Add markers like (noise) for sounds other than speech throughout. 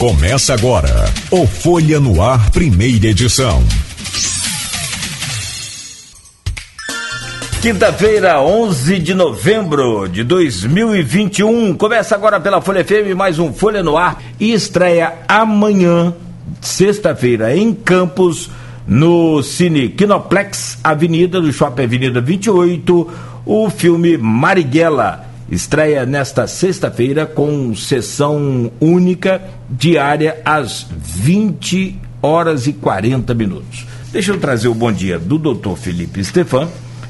Começa agora o Folha no Ar, primeira edição. Quinta-feira, 11 de novembro de 2021. Começa agora pela Folha FM mais um Folha no Ar e estreia amanhã, sexta-feira, em Campos, no Cine Kinoplex, Avenida do Shopping Avenida 28, o filme Marighella estreia nesta sexta-feira com sessão única diária às 20 horas e 40 minutos. Deixa eu trazer o bom dia do doutor Felipe Stefan.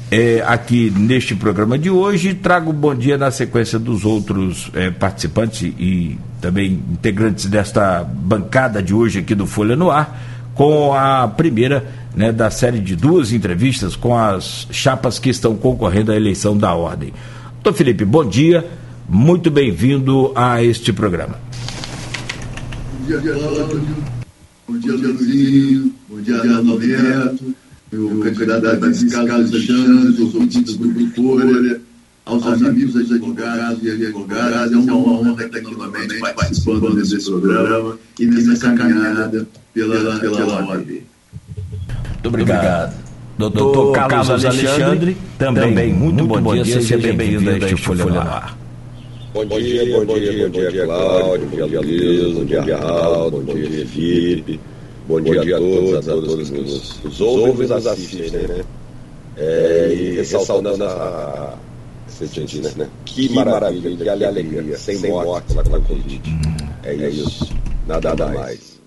É, aqui neste programa de hoje. Trago o bom dia na sequência dos outros é, participantes e também integrantes desta bancada de hoje aqui do Folha no Ar, com a primeira né, da série de duas entrevistas com as chapas que estão concorrendo à eleição da ordem. Doutor Felipe, bom dia, muito bem-vindo a este programa. Bom dia, Cláudio. Bom dia, Luizinho. Bom dia, Neto. Meu candidato a vice Carlos Alexandre, os ouvintes do Grupo Folha, aos amigos advogados e advogadas. É uma honra estar aqui novamente participando desse programa e nessa caminhada pela, pela OAB. Muito obrigado. Doutor, Carlos, Carlos Alexandre, Alexandre também, também, muito, muito bom, dia, dia seja bem-vindo a este Folha no Ar. Bom dia, bom dia, bom dia, Cláudio, bom dia, Luiz, bom dia, Arnaldo, bom dia, Felipe, bom dia a todos, a todos que nos, nos ouvem e nos assistem, né? É, e ressaltando a, sentindo, né? Que maravilha, que alegria, sem morte pela Covid. É isso, nada mais.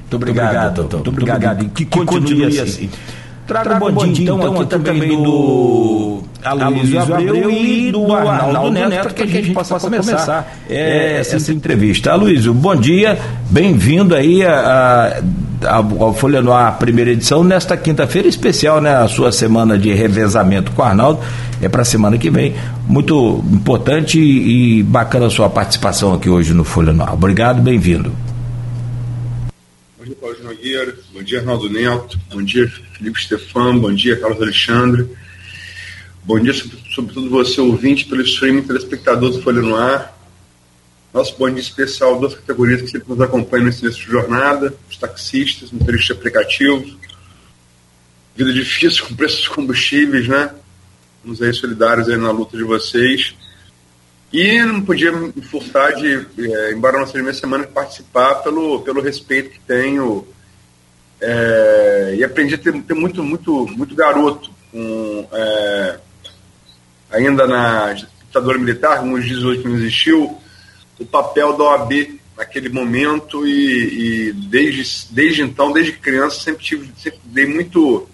Muito obrigado, doutor. Muito obrigado. E que continue assim. Traga um bom dia, então, então, aqui também do Aloysio Abreu e do Arnaldo Neto, para que a gente possa começar é, essa, essa entrevista. Aloysio, bom dia, bem-vindo aí a, a, ao Folha no Ar, primeira edição, nesta quinta-feira especial, né, a sua semana de revezamento com o Arnaldo, é para a semana que vem. Muito importante e, e bacana a sua participação aqui hoje no Folha no Ar. Obrigado, bem-vindo. Paulo Nogueira, bom dia, Arnaldo Neto, bom dia, Felipe Stefan, bom dia, Carlos Alexandre. Bom dia, sobretudo você, ouvinte, pelo streaming, telespectador do Folha no Ar. Nosso bom dia especial, duas categorias que sempre nos acompanham nesse início de jornada: os taxistas, motoristas de aplicativos. Vida difícil (laughs) com preços de combustíveis, né? Vamos aí solidários aí na luta de vocês. E não podia me furtar de, é, embora não seja minha semana, participar pelo, pelo respeito que tenho é, e aprendi a ter, ter, muito, muito, muito garoto, com, é, ainda na ditadura militar, como hoje que não existiu, o papel da OAB naquele momento e, e, desde, desde então, desde criança, sempre, tive, sempre dei muito.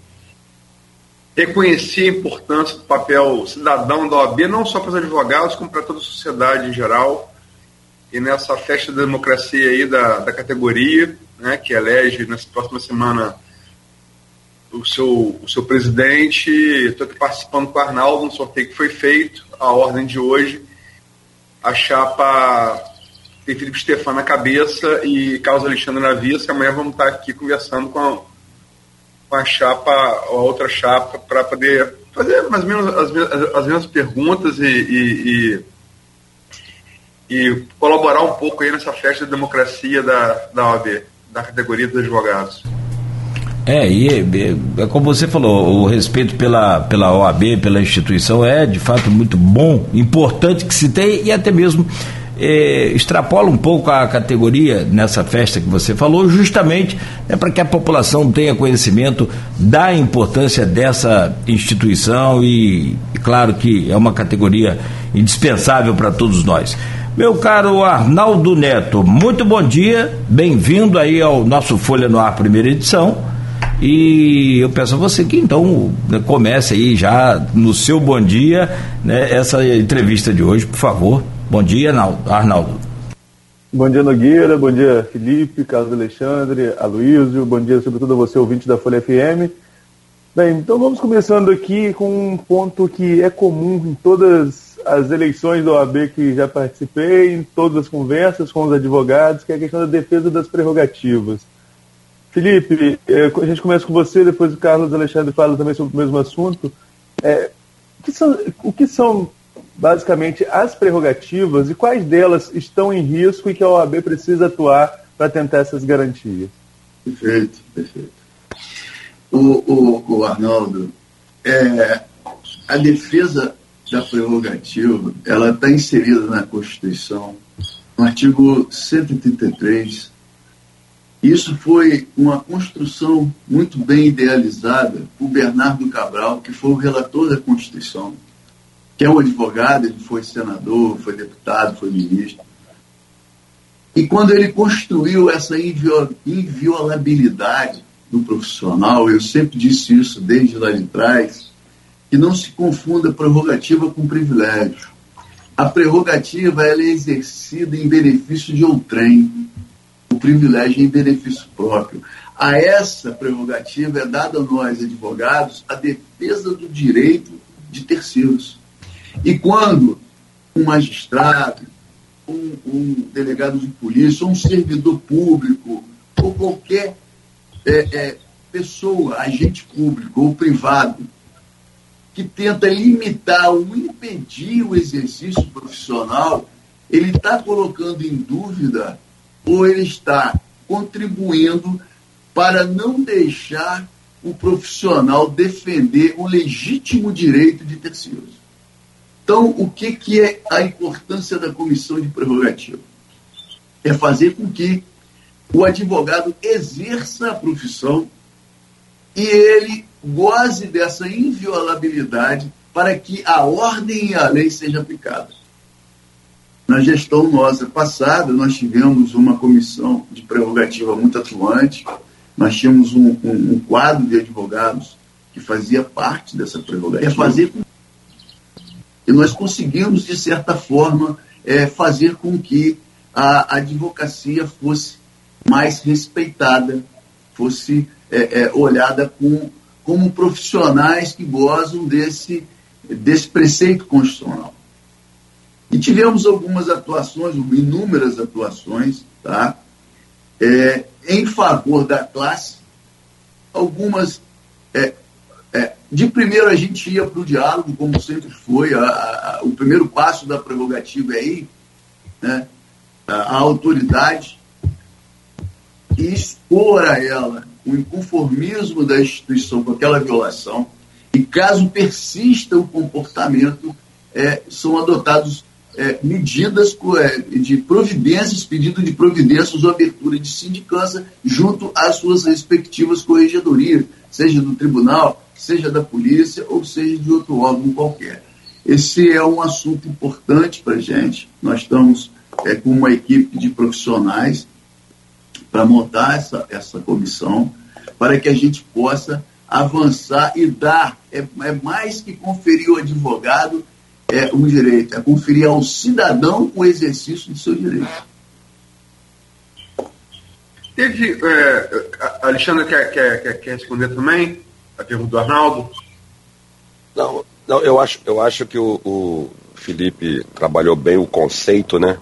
Reconheci a importância do papel cidadão da OAB, não só para os advogados, como para toda a sociedade em geral. E nessa festa da democracia aí da, da categoria, né, que elege nessa próxima semana o seu, o seu presidente. Estou aqui participando com o Arnaldo no sorteio que foi feito, a ordem de hoje. A chapa tem Felipe Stefano na cabeça e Carlos Alexandre na vice. Amanhã vamos estar aqui conversando com a, a chapa, a outra chapa, para poder fazer mais ou menos as, as mesmas perguntas e, e, e e colaborar um pouco aí nessa festa de democracia da, da OAB da categoria dos advogados. É, e é, como você falou, o respeito pela, pela OAB, pela instituição, é de fato muito bom, importante que se tem e até mesmo é, extrapola um pouco a categoria nessa festa que você falou, justamente é para que a população tenha conhecimento da importância dessa instituição e, claro que é uma categoria indispensável para todos nós. Meu caro Arnaldo Neto, muito bom dia, bem-vindo aí ao nosso Folha no Ar, primeira edição. E eu peço a você que então né, comece aí já no seu bom dia, né, essa entrevista de hoje, por favor. Bom dia, Arnaldo. Bom dia, Nogueira, bom dia, Felipe, Carlos Alexandre, Aloysio, bom dia sobretudo a você, ouvinte da Folha FM. Bem, então vamos começando aqui com um ponto que é comum em todas as eleições da OAB que já participei, em todas as conversas com os advogados, que é a questão da defesa das prerrogativas. Felipe, eh, a gente começa com você, depois o Carlos Alexandre fala também sobre o mesmo assunto. É, o, que são, o que são basicamente as prerrogativas e quais delas estão em risco e que a OAB precisa atuar para tentar essas garantias. Perfeito, perfeito. O, o, o Arnaldo, é, a defesa da prerrogativa, ela está inserida na Constituição, no artigo 133. Isso foi uma construção muito bem idealizada por Bernardo Cabral, que foi o relator da Constituição, que é um advogado, ele foi senador, foi deputado, foi ministro. E quando ele construiu essa inviolabilidade do profissional, eu sempre disse isso desde lá de trás, que não se confunda prerrogativa com privilégio. A prerrogativa ela é exercida em benefício de outrem, o privilégio é em benefício próprio. A essa prerrogativa é dada a nós, advogados, a defesa do direito de terceiros. E quando um magistrado, um, um delegado de polícia, um servidor público, ou qualquer é, é, pessoa, agente público ou privado, que tenta limitar ou impedir o exercício profissional, ele está colocando em dúvida ou ele está contribuindo para não deixar o profissional defender o legítimo direito de terceiros. Então, o que, que é a importância da comissão de prerrogativa? É fazer com que o advogado exerça a profissão e ele goze dessa inviolabilidade para que a ordem e a lei sejam aplicadas. Na gestão nossa passada, nós tivemos uma comissão de prerrogativa muito atuante, nós tínhamos um, um, um quadro de advogados que fazia parte dessa prerrogativa. É fazer com... E nós conseguimos, de certa forma, é, fazer com que a advocacia fosse mais respeitada, fosse é, é, olhada com como profissionais que gozam desse, desse preceito constitucional. E tivemos algumas atuações, inúmeras atuações, tá? É, em favor da classe, algumas. É, de primeiro a gente ia para o diálogo, como sempre foi, a, a, o primeiro passo da prerrogativa é ir, né? a autoridade, e expor a ela o inconformismo da instituição com aquela violação, e caso persista o comportamento, é, são adotados é, medidas é, de providências, pedido de providências ou abertura de sindicância junto às suas respectivas corregedorias, seja do tribunal, seja da polícia ou seja de outro órgão qualquer. Esse é um assunto importante para a gente. Nós estamos é, com uma equipe de profissionais para montar essa, essa comissão, para que a gente possa avançar e dar, é, é mais que conferir ao advogado é, um direito, é conferir ao cidadão o exercício do seu direito. Teve. É, a Alexandre quer, quer, quer, responder também a pergunta do Arnaldo? Não, não eu, acho, eu acho que o, o Felipe trabalhou bem o conceito, né?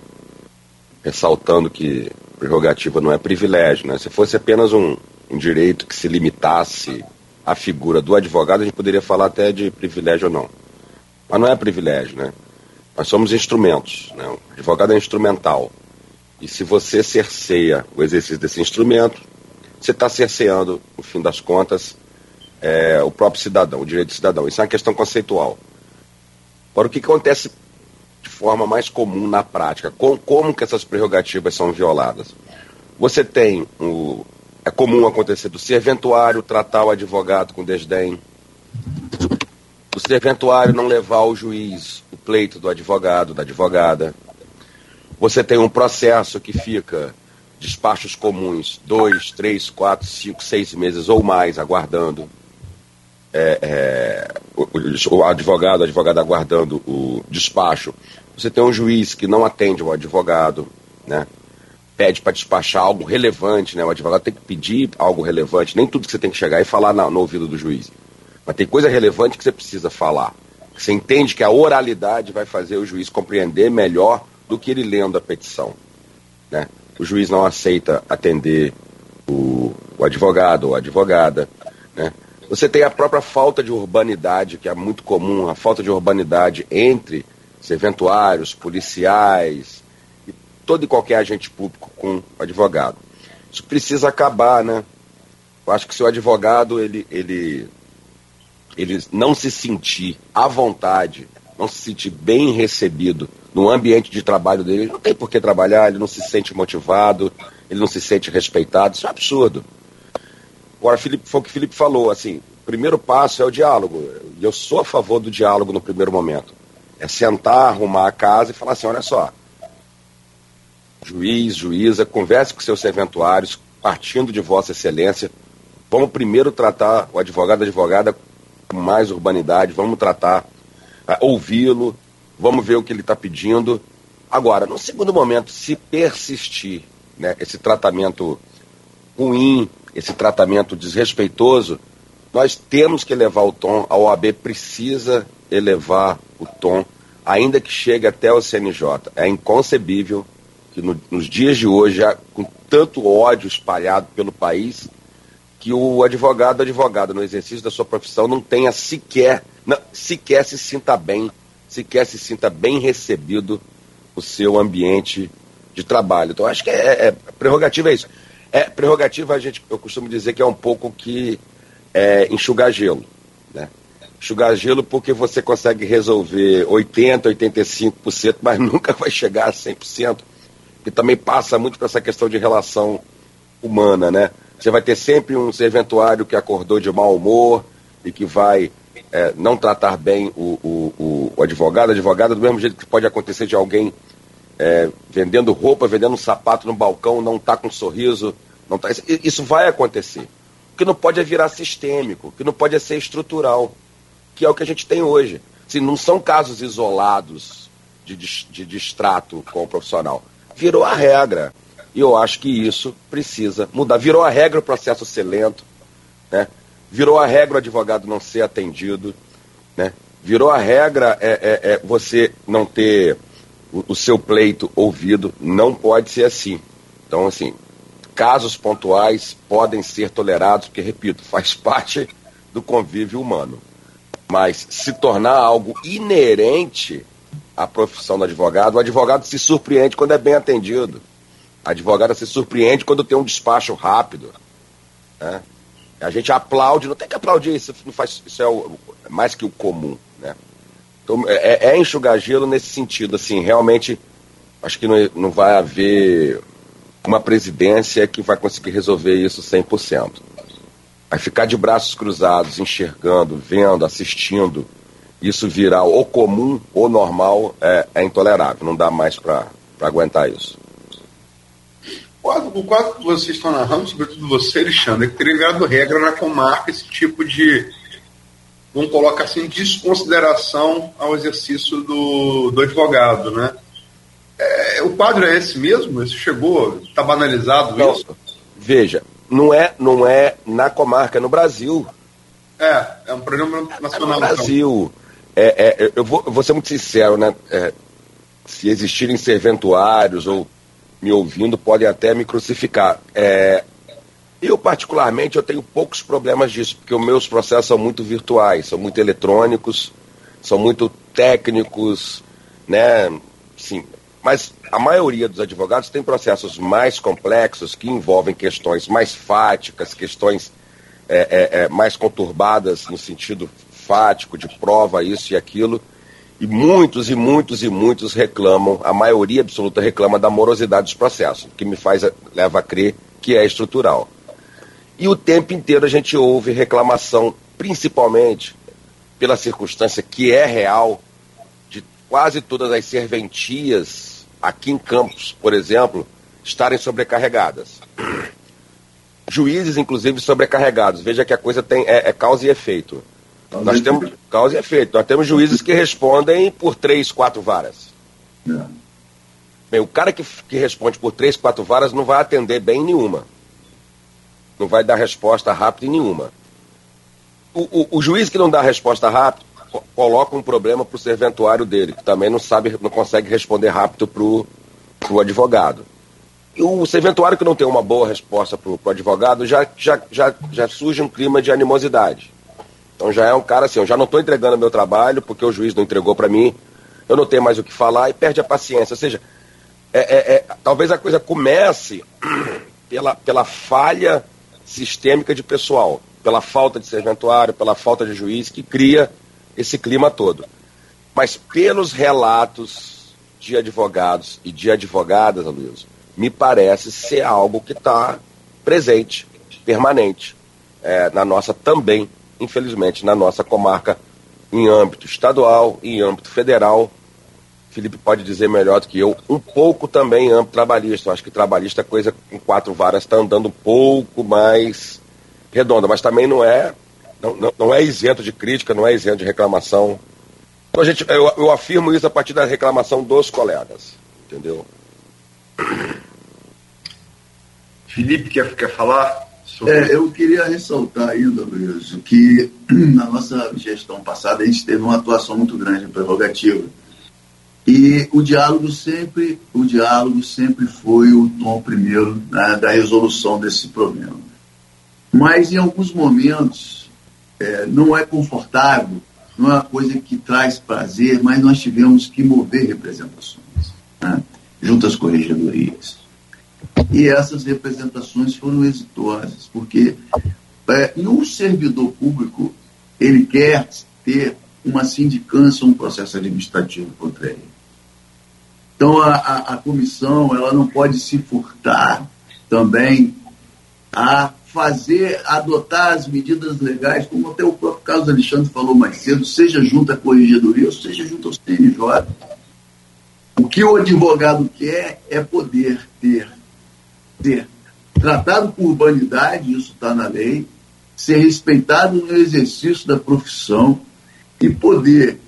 Ressaltando que prerrogativa não é privilégio, né? Se fosse apenas um, um direito que se limitasse à figura do advogado, a gente poderia falar até de privilégio ou não. Mas não é privilégio, né? Nós somos instrumentos, né? O advogado é instrumental. E se você cerceia o exercício desse instrumento, você está cerceando, no fim das contas, é, o próprio cidadão, o direito do cidadão. Isso é uma questão conceitual. Agora, o que acontece de forma mais comum na prática. Com, como que essas prerrogativas são violadas? Você tem o. É comum acontecer do serventuário tratar o advogado com desdém, o serventuário não levar ao juiz o pleito do advogado, da advogada. Você tem um processo que fica despachos comuns, dois, três, quatro, cinco, seis meses ou mais aguardando. É, é, o, o, advogado, o advogado aguardando o despacho você tem um juiz que não atende o advogado, né? Pede para despachar algo relevante, né? O advogado tem que pedir algo relevante. Nem tudo que você tem que chegar e falar no, no ouvido do juiz. Mas tem coisa relevante que você precisa falar. Você entende que a oralidade vai fazer o juiz compreender melhor do que ele lendo a petição. Né? O juiz não aceita atender o, o advogado ou a advogada. Né? Você tem a própria falta de urbanidade, que é muito comum, a falta de urbanidade entre serventuários, policiais e todo e qualquer agente público com advogado. Isso precisa acabar, né? Eu acho que se o advogado ele, ele, ele não se sentir à vontade, não se sentir bem recebido no ambiente de trabalho dele, ele não tem por que trabalhar, ele não se sente motivado, ele não se sente respeitado, isso é um absurdo. Agora, Felipe, foi o que o Felipe falou, assim, o primeiro passo é o diálogo. E eu sou a favor do diálogo no primeiro momento. É sentar, arrumar a casa e falar assim, olha só, juiz, juíza, converse com seus serventuários, partindo de Vossa Excelência. Vamos primeiro tratar o advogado, advogada com mais urbanidade, vamos tratar, uh, ouvi-lo, vamos ver o que ele está pedindo. Agora, no segundo momento, se persistir né, esse tratamento ruim, esse tratamento desrespeitoso, nós temos que elevar o tom, a OAB precisa elevar o tom, ainda que chegue até o CNJ. É inconcebível que no, nos dias de hoje, já, com tanto ódio espalhado pelo país, que o advogado, advogada, no exercício da sua profissão, não tenha sequer, não, sequer se sinta bem, sequer se sinta bem recebido o seu ambiente de trabalho. Então, acho que é, é prerrogativa é isso. É, prerrogativa, a gente, eu costumo dizer que é um pouco que é, enxugar gelo. Né? Enxugar gelo porque você consegue resolver 80%, 85%, mas (laughs) nunca vai chegar a 100% que também passa muito por essa questão de relação humana, né? Você vai ter sempre um serventuário que acordou de mau humor e que vai é, não tratar bem o, o, o, advogado, a advogada, do mesmo jeito que pode acontecer de alguém é, vendendo roupa, vendendo um sapato no balcão, não tá com sorriso, não tá, isso vai acontecer. O que não pode é virar sistêmico, o que não pode é ser estrutural, que é o que a gente tem hoje. Assim, não são casos isolados de, de, de distrato com o profissional virou a regra. E eu acho que isso precisa mudar. Virou a regra o processo ser lento, né? virou a regra o advogado não ser atendido, né? virou a regra é, é, é você não ter o, seu pleito ouvido. Não pode ser assim. Então, assim, casos pontuais podem ser tolerados, porque, repito, faz (laughs) parte do convívio humano. Mas se tornar algo inerente a profissão do advogado. O advogado se surpreende quando é bem atendido. A advogada se surpreende quando tem um despacho rápido. Né? A gente aplaude, não tem que aplaudir, isso, não faz, isso é, o, mais que o comum. Né? Então, é, é, enxugar gelo nesse sentido. Assim, realmente, acho que não, não vai haver uma presidência que vai conseguir resolver isso 100%. Vai ficar de braços cruzados, enxergando, vendo, assistindo isso virar ou comum ou normal é, é intolerável. Não dá mais para aguentar isso. O quadro que vocês estão narrando, sobretudo você, Alexandre, é que teria virado regra na comarca esse tipo de, vamos colocar assim, desconsideração ao exercício do, do advogado, né? É, o quadro é esse mesmo? Isso chegou? Está banalizado não, isso? Veja, não é, não é na comarca, é no Brasil. É, é um programa nacional. É no Brasil. Então. É, é, eu, vou, eu, vou, ser muito sincero, né? É, se existirem serventuários ou me ouvindo, podem até me crucificar. É, eu, particularmente, eu tenho poucos problemas disso, porque os meus processos são muito virtuais, são muito eletrônicos, são muito técnicos, né? Sim, mas a maioria dos advogados tem processos mais complexos que envolvem questões mais fáticas, questões é, é, é mais conturbadas no sentido fático, de prova, isso e aquilo. E muitos e muitos e muitos reclamam, a maioria absoluta reclama da morosidade dos processos, que me faz leva a crer que é estrutural. E o tempo inteiro a gente ouve reclamação, principalmente pela circunstância que é real, de quase todas as serventias aqui em Campos, por exemplo, estarem sobrecarregadas. (clears throat) Juízes, inclusive, sobrecarregados. Veja que a coisa tem é, é causa e efeito. Nós temos causa e efeito. Nós temos juízes que respondem por três, quatro varas. É. Bem, o cara que, que responde por três, quatro varas não vai atender bem nenhuma. Não vai dar resposta rápida nenhuma. O, o, o juiz que não dá resposta rápida coloca um problema para o serventuário dele, que também não sabe, não consegue responder rápido para o advogado. E o serventuário que não tem uma boa resposta para o advogado já, já, já, já surge um clima de animosidade. Então já é um cara assim, eu já não estou entregando meu trabalho porque o juiz não entregou para mim, eu não tenho mais o que falar e perde a paciência. Ou seja, é, é, é, talvez a coisa comece (clears throat) pela, pela falha sistêmica de pessoal, pela falta de serventuário, pela falta de juiz, que cria esse clima todo. Mas pelos relatos de advogados e de advogadas, Luiz, me parece ser algo que está presente, permanente, é, na nossa também, infelizmente, na nossa comarca, em âmbito estadual, em âmbito federal. Felipe pode dizer melhor do que eu, um pouco também em âmbito trabalhista. Eu acho que trabalhista, é coisa com quatro varas, está andando um pouco mais redonda, mas também não é, não, não, não é isento de crítica, não é isento de reclamação. Então, gente, eu, eu afirmo isso a partir da reclamação dos colegas, entendeu? Felipe, quer, quer falar? Sobre... É, eu queria ressaltar ainda, Luiz, que (clears throat) na nossa gestão passada a gente teve uma atuação muito grande em prerrogativa. E o diálogo sempre, o diálogo sempre foi o tom primeiro né, da resolução desse problema. Mas em alguns momentos é, não é confortável, não é uma coisa que traz prazer, mas nós tivemos que mover representações né, junto às corregedorias. E essas representações foram exitosas, porque é, no servidor público ele quer ter uma sindicância, um processo administrativo contra ele. Então a, a, a comissão ela não pode se furtar também a fazer, adotar as medidas legais, como até o próprio Carlos Alexandre falou mais cedo, seja junto à corregedoria ou seja junto ao CNJ. O que o advogado quer é poder ter ser tratado com urbanidade, isso está na lei, ser respeitado no exercício da profissão e poder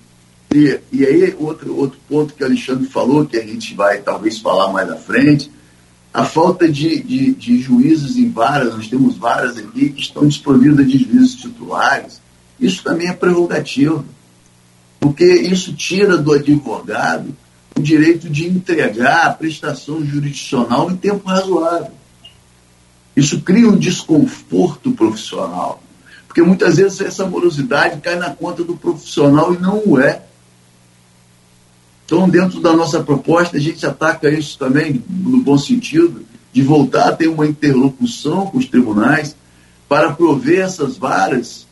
ter. E aí, outro, outro ponto que o Alexandre falou, que a gente vai talvez falar mais à frente, a falta de, de, de juízes em varas, nós temos varas aqui que estão desprovidas de juízes titulares. Isso também é prerrogativo, porque isso tira do advogado o direito de entregar a prestação jurisdicional em tempo razoável. Isso cria um desconforto profissional, porque muitas vezes essa morosidade cai na conta do profissional e não o é. Então, dentro da nossa proposta, a gente ataca isso também, no bom sentido, de voltar a ter uma interlocução com os tribunais para prover essas varas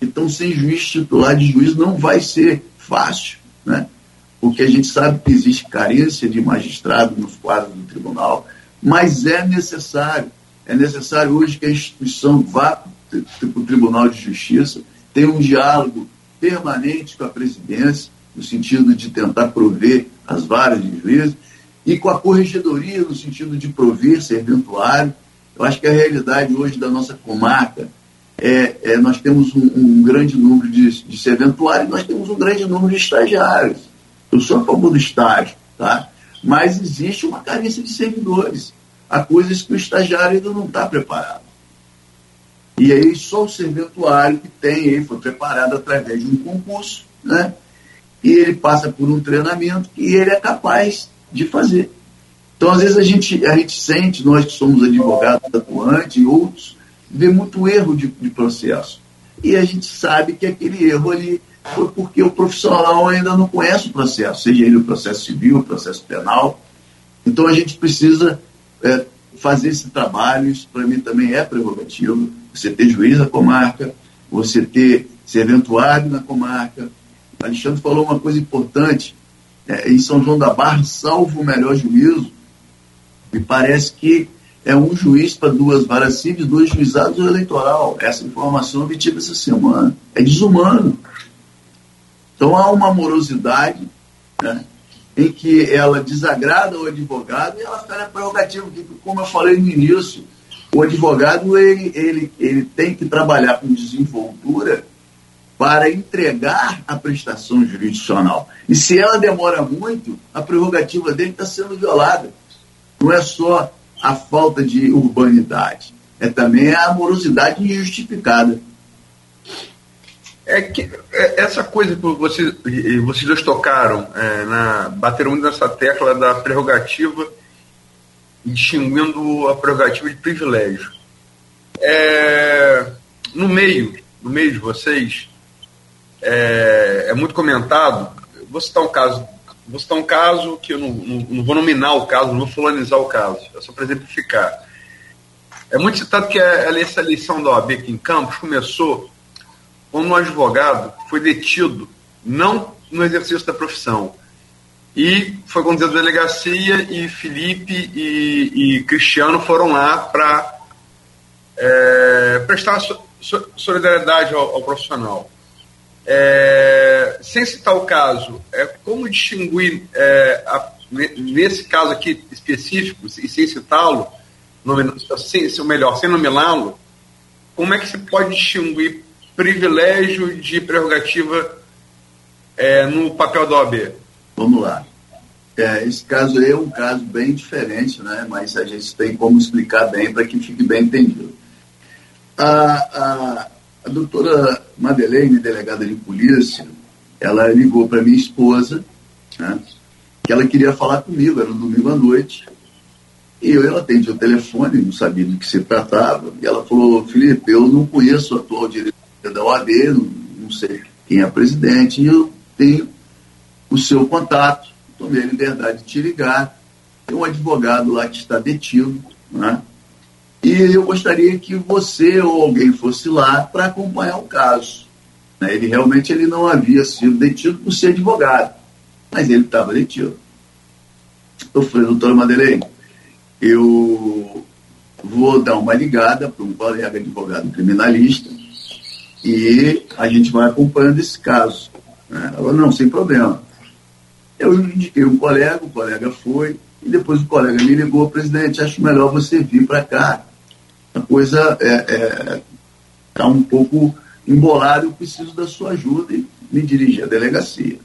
que estão sem juiz titular de juiz, não vai ser fácil, né? porque a gente sabe que existe carência de magistrado nos quadros do tribunal, mas é necessário. É necessário hoje que a instituição vá para o Tribunal de Justiça, tenha um diálogo permanente com a presidência, no sentido de tentar prover as varas de juízes, e com a corregedoria, no sentido de prover serventuário. Eu acho que a realidade hoje da nossa comarca é, é nós temos um, um grande número de, de serventuário e nós temos um grande número de estagiários. Eu sou a favor do estágio, tá? mas existe uma carência de servidores. Há coisas que o estagiário ainda não está preparado. E aí só o serventuário que tem, ele foi preparado através de um concurso, né? E ele passa por um treinamento que ele é capaz de fazer. Então, às vezes, a gente, a gente sente, nós que somos advogados atuantes e outros, vê muito erro de, de processo. E a gente sabe que aquele erro ali foi porque o profissional ainda não conhece o processo, seja ele o processo civil, o processo penal. Então a gente precisa é, fazer esse trabalho, isso para mim também é prerrogativo. Você ter juiz na comarca, você ter serventuário na comarca. Alexandre falou uma coisa importante, é, em São João da Barra, salvo o melhor juízo, me parece que é um juiz para duas varas cíveis, dois juizados eleitoral. Essa informação eu tive essa semana. É desumano. Então há uma morosidade né, em que ela desagrada o advogado e ela está na prerrogativa, como eu falei no início, o advogado ele, ele, ele tem que trabalhar com desenvoltura para entregar a prestação jurisdicional. E se ela demora muito, a prerrogativa dele está sendo violada. Não é só a falta de urbanidade, é também a morosidade injustificada. É que é, essa coisa que vocês, vocês dois tocaram, é, na, bateram muito nessa tecla da prerrogativa, distinguindo a prerrogativa de privilégio. É, no meio, no meio de vocês, é, é, muito comentado. Vou citar um caso, vou citar um caso que eu não, não, não, vou nominar o caso, não vou fulanizar o caso, é só para exemplificar. É muito citado que essa eleição da OAB aqui em Campos começou quando um advogado foi detido, não no exercício da profissão, e foi conduzido à delegacia e Felipe e, e Cristiano foram lá para é, prestar so, so, solidariedade ao, ao profissional. É, sem citar o caso, é, como distinguir, é, a, nesse caso aqui específico, e sem citá-lo, ou melhor, sem nomeá-lo, como é que se pode distinguir privilégio de prerrogativa é, no papel da OAB? Vamos lá. É, esse caso é um caso bem diferente, né? mas a gente tem como explicar bem para que fique bem entendido. A, a, a doutora Madeleine, delegada de polícia, ela ligou para minha esposa, né, que ela queria falar comigo, era no domingo à noite. E eu, ela atendi o telefone, não sabia do que se tratava, e ela falou, Felipe, eu não conheço a atual diretora da OAB, não, não sei quem é presidente, e eu tenho o seu contato, tomei a liberdade de te ligar, tem um advogado lá que está detido, né? E eu gostaria que você ou alguém fosse lá para acompanhar o caso. Né? Ele realmente ele não havia sido detido por ser advogado, mas ele estava detido. Eu falei, doutora Madeleine, eu vou dar uma ligada para um colega advogado criminalista e a gente vai acompanhando esse caso. Né? Ela falou, não, sem problema. Eu indiquei um colega, o colega foi, e depois o colega me ligou, presidente, acho melhor você vir para cá a coisa está é, é, tá um pouco embolada, eu preciso da sua ajuda e me dirigi à delegacia.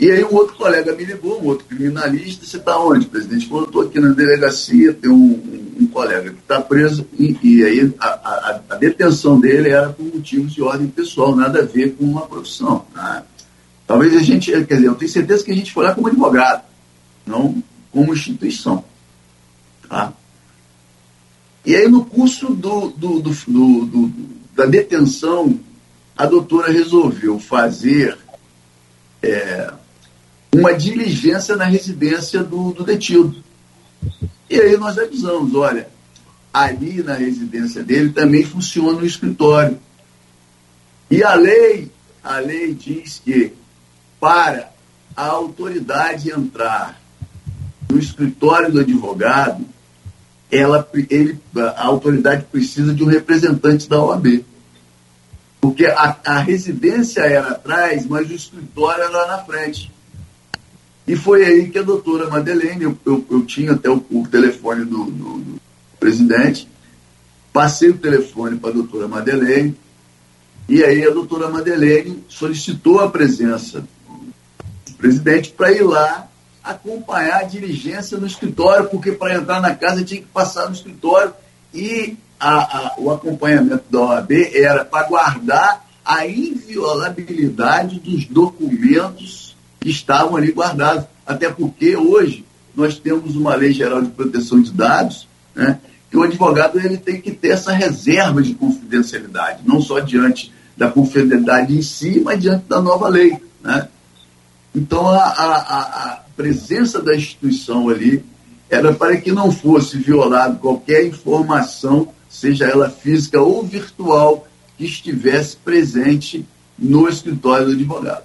E aí um outro colega me ligou, um outro criminalista, você está onde, presidente? Falou, estou aqui na delegacia, tem um, um, um colega que está preso, e, e aí a, a, a, detenção dele era por motivos de ordem pessoal, nada a ver com uma profissão. Tá? Talvez a gente, quer dizer, eu tenho certeza que a gente foi lá como advogado, não como instituição. Tá? E aí, no curso do, do, do, da detenção, a doutora resolveu fazer é, uma diligência na residência do, do detido. E aí nós avisamos, olha, ali na residência dele também funciona o escritório. E a lei, a lei diz que para a autoridade entrar no escritório do advogado, ela, ele, a autoridade precisa de um representante da OAB. Porque a, a residência era atrás, mas o escritório era na frente. E foi aí que a doutora Madeleine, eu, eu, eu tinha até o, o telefone do, do, do, presidente, passei o telefone para a doutora Madeleine, e aí a doutora Madeleine solicitou a presença do presidente para ir lá acompanhar a diligência no escritório, porque para entrar na casa tinha que passar no escritório e a, a, o acompanhamento da OAB era para guardar a inviolabilidade dos documentos que estavam ali guardados. Até porque hoje nós temos uma lei geral de proteção de dados, né, que o advogado ele tem que ter essa reserva de confidencialidade, não só diante da confidencialidade em si, mas diante da nova lei. Né? Então, a, a, a, presença da instituição ali era para que não fosse violado qualquer informação, seja ela física ou virtual, que estivesse presente no escritório do advogado.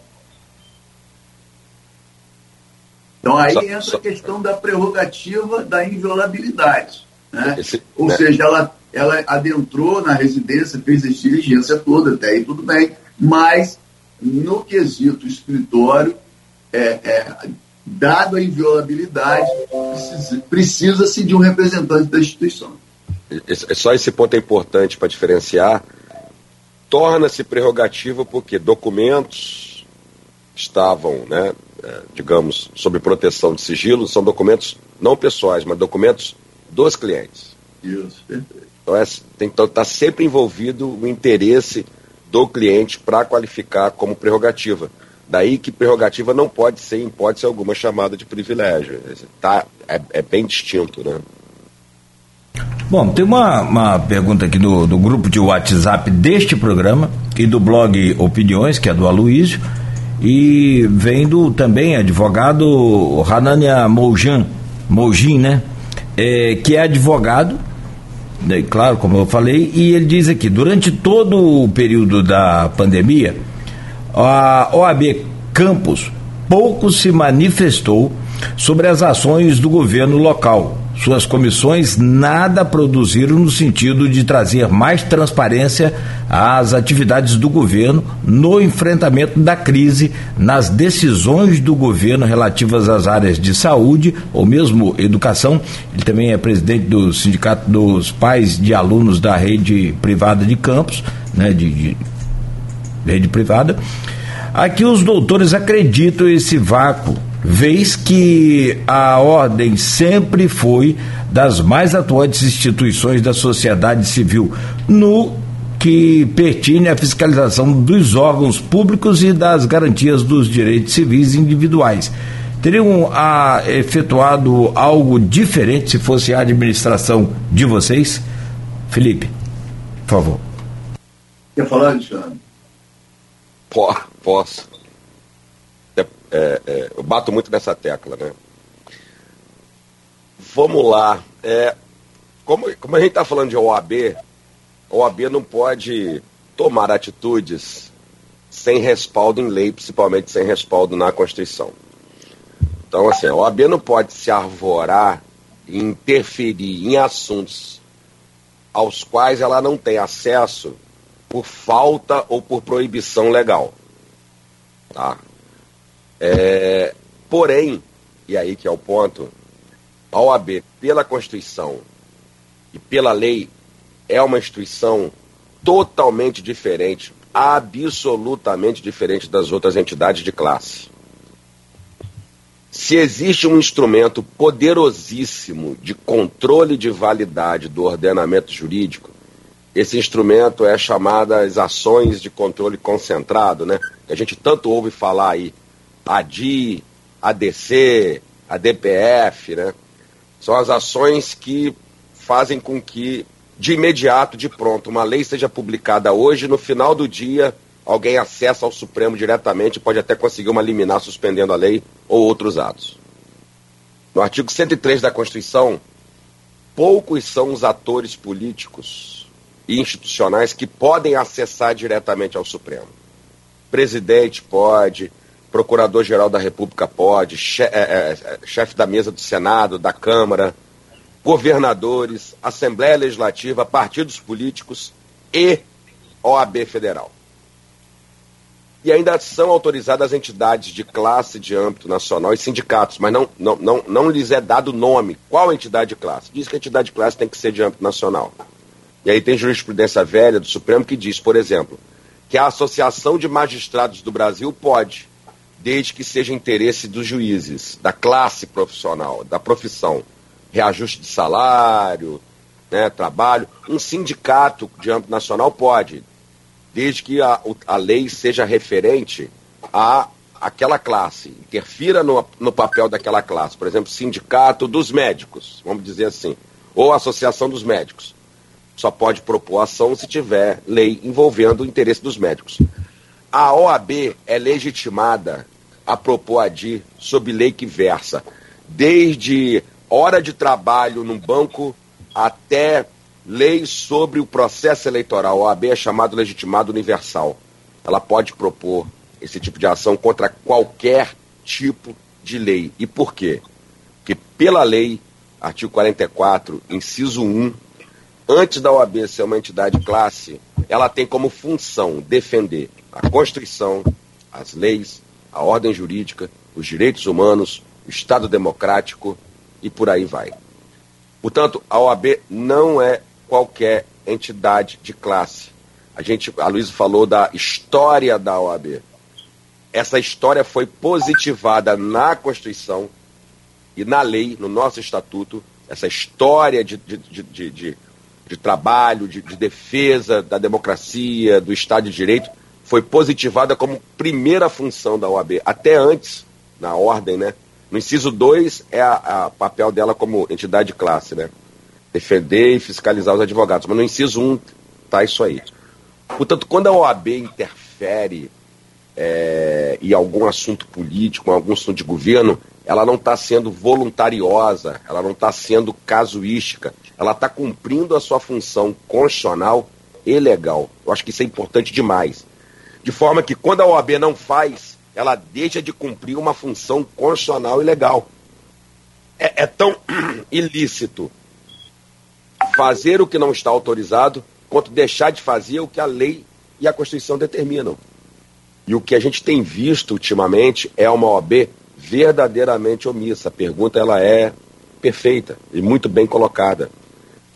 Então aí só, entra só... a questão da prerrogativa da inviolabilidade. Né? Esse, ou né? seja, ela, ela adentrou na residência, fez a diligência toda, até aí tudo bem, mas no quesito escritório, é, é, dado a inviolabilidade, precisa-se de um representante da instituição. Só esse ponto é importante para diferenciar. Torna-se prerrogativa porque documentos estavam, né, é, digamos, sob proteção de sigilo, são documentos não pessoais, mas documentos dos clientes. Isso, perfeito. Então, é, tem que estar tá sempre envolvido o interesse do cliente para qualificar como prerrogativa. Daí que prerrogativa não pode ser, em hipótese alguma, chamada de privilégio. Tá, é, é bem distinto, né? Bom, tem uma, uma pergunta aqui do, do grupo de WhatsApp deste programa e do blog Opiniões, que é do Aloísio, e vem do também advogado Hanania Moujin, Moujin, né? É, que é advogado né, claro, como eu falei, e ele diz aqui: durante todo o período da pandemia, a OAB Campos pouco se manifestou sobre as ações do governo local. Suas comissões nada produziram no sentido de trazer mais transparência às atividades do governo no enfrentamento da crise, nas decisões do governo relativas às áreas de saúde ou mesmo educação. Ele também é presidente do Sindicato dos Pais de Alunos da Rede Privada de Campos, né, de, de rede privada. Aqui os doutores acreditam esse vácuo vez que a ordem sempre foi das mais atuantes instituições da sociedade civil no que pertine à fiscalização dos órgãos públicos e das garantias dos direitos civis individuais. Teriam a, ah, efetuado algo diferente se fosse a administração de vocês? Felipe, por favor. Quer falar, Alexandre? Posso é, é, eu bato muito nessa tecla, né? Vamos lá. É, como, como a gente está falando de OAB, a OAB não pode tomar atitudes sem respaldo em lei, principalmente sem respaldo na Constituição. Então, assim, a OAB não pode se arvorar e interferir em assuntos aos quais ela não tem acesso por falta ou por proibição legal. Tá? É, porém, e aí que é o ponto, a OAB, pela Constituição e pela lei, é uma instituição totalmente diferente, absolutamente diferente das outras entidades de classe. Se existe um instrumento poderosíssimo de controle de validade do ordenamento jurídico, esse instrumento é chamado as ações de controle concentrado, né? Que a gente tanto ouve falar aí ADI, ADC, ADPF, né? São as ações que fazem com que, de imediato, de pronto, uma lei seja publicada hoje, no final do dia, alguém acessa ao Supremo diretamente, pode até conseguir uma liminar suspendendo a lei ou outros atos. No artigo 103 da Constituição, poucos são os atores políticos e institucionais que podem acessar diretamente ao Supremo. Presidente pode, Procurador-Geral da República pode, chefe, é, é, é, chefe da mesa do Senado, da Câmara, governadores, Assembleia Legislativa, partidos políticos e OAB Federal. E ainda são autorizadas entidades de classe de âmbito nacional e sindicatos, mas não, não, não, não lhes é dado nome. Qual entidade de classe? Diz que a entidade de classe tem que ser de âmbito nacional. E aí tem jurisprudência velha do Supremo que diz, por exemplo, que a Associação de Magistrados do Brasil pode, desde que seja interesse dos juízes, da classe profissional, da profissão. Reajuste de salário, né, trabalho. Um sindicato de âmbito nacional pode, desde que a, a lei seja referente a aquela classe, interfira no, no papel daquela classe. Por exemplo, sindicato dos médicos, vamos dizer assim, ou associação dos médicos. Só pode propor ação se tiver lei envolvendo o interesse dos médicos. A OAB é legitimada a propor a DIR sob lei que versa desde hora de trabalho num banco até lei sobre o processo eleitoral. A OAB é chamado legitimado universal. Ela pode propor esse tipo de ação contra qualquer tipo de lei. E por quê? Porque pela lei, artigo 44, inciso 1, antes da OAB ser uma entidade classe, ela tem como função defender a Constituição, as leis, a ordem jurídica, os direitos humanos, o Estado democrático e por aí vai. Portanto, a OAB não é qualquer entidade de classe. A gente, a Luísa falou da história da OAB. Essa história foi positivada na Constituição e na lei, no nosso estatuto, essa história de, de, de, de, de trabalho, de, de defesa da democracia, do Estado de Direito, foi positivada como primeira função da OAB, até antes, na ordem, né? No inciso 2 é a, papel dela como entidade de classe, né? Defender e fiscalizar os advogados. Mas no inciso 1 um, tá isso aí. Portanto, quando a OAB interfere é, em algum assunto político, em algum assunto de governo, ela não está sendo voluntariosa, ela não está sendo casuística, ela está cumprindo a sua função constitucional e legal. Eu acho que isso é importante demais. De forma que quando a OAB não faz, ela deixa de cumprir uma função constitucional e legal. É, é tão (clears throat) ilícito fazer o que não está autorizado quanto deixar de fazer o que a lei e a Constituição determinam. E o que a gente tem visto ultimamente é uma OAB verdadeiramente omissa. A pergunta ela é perfeita e muito bem colocada.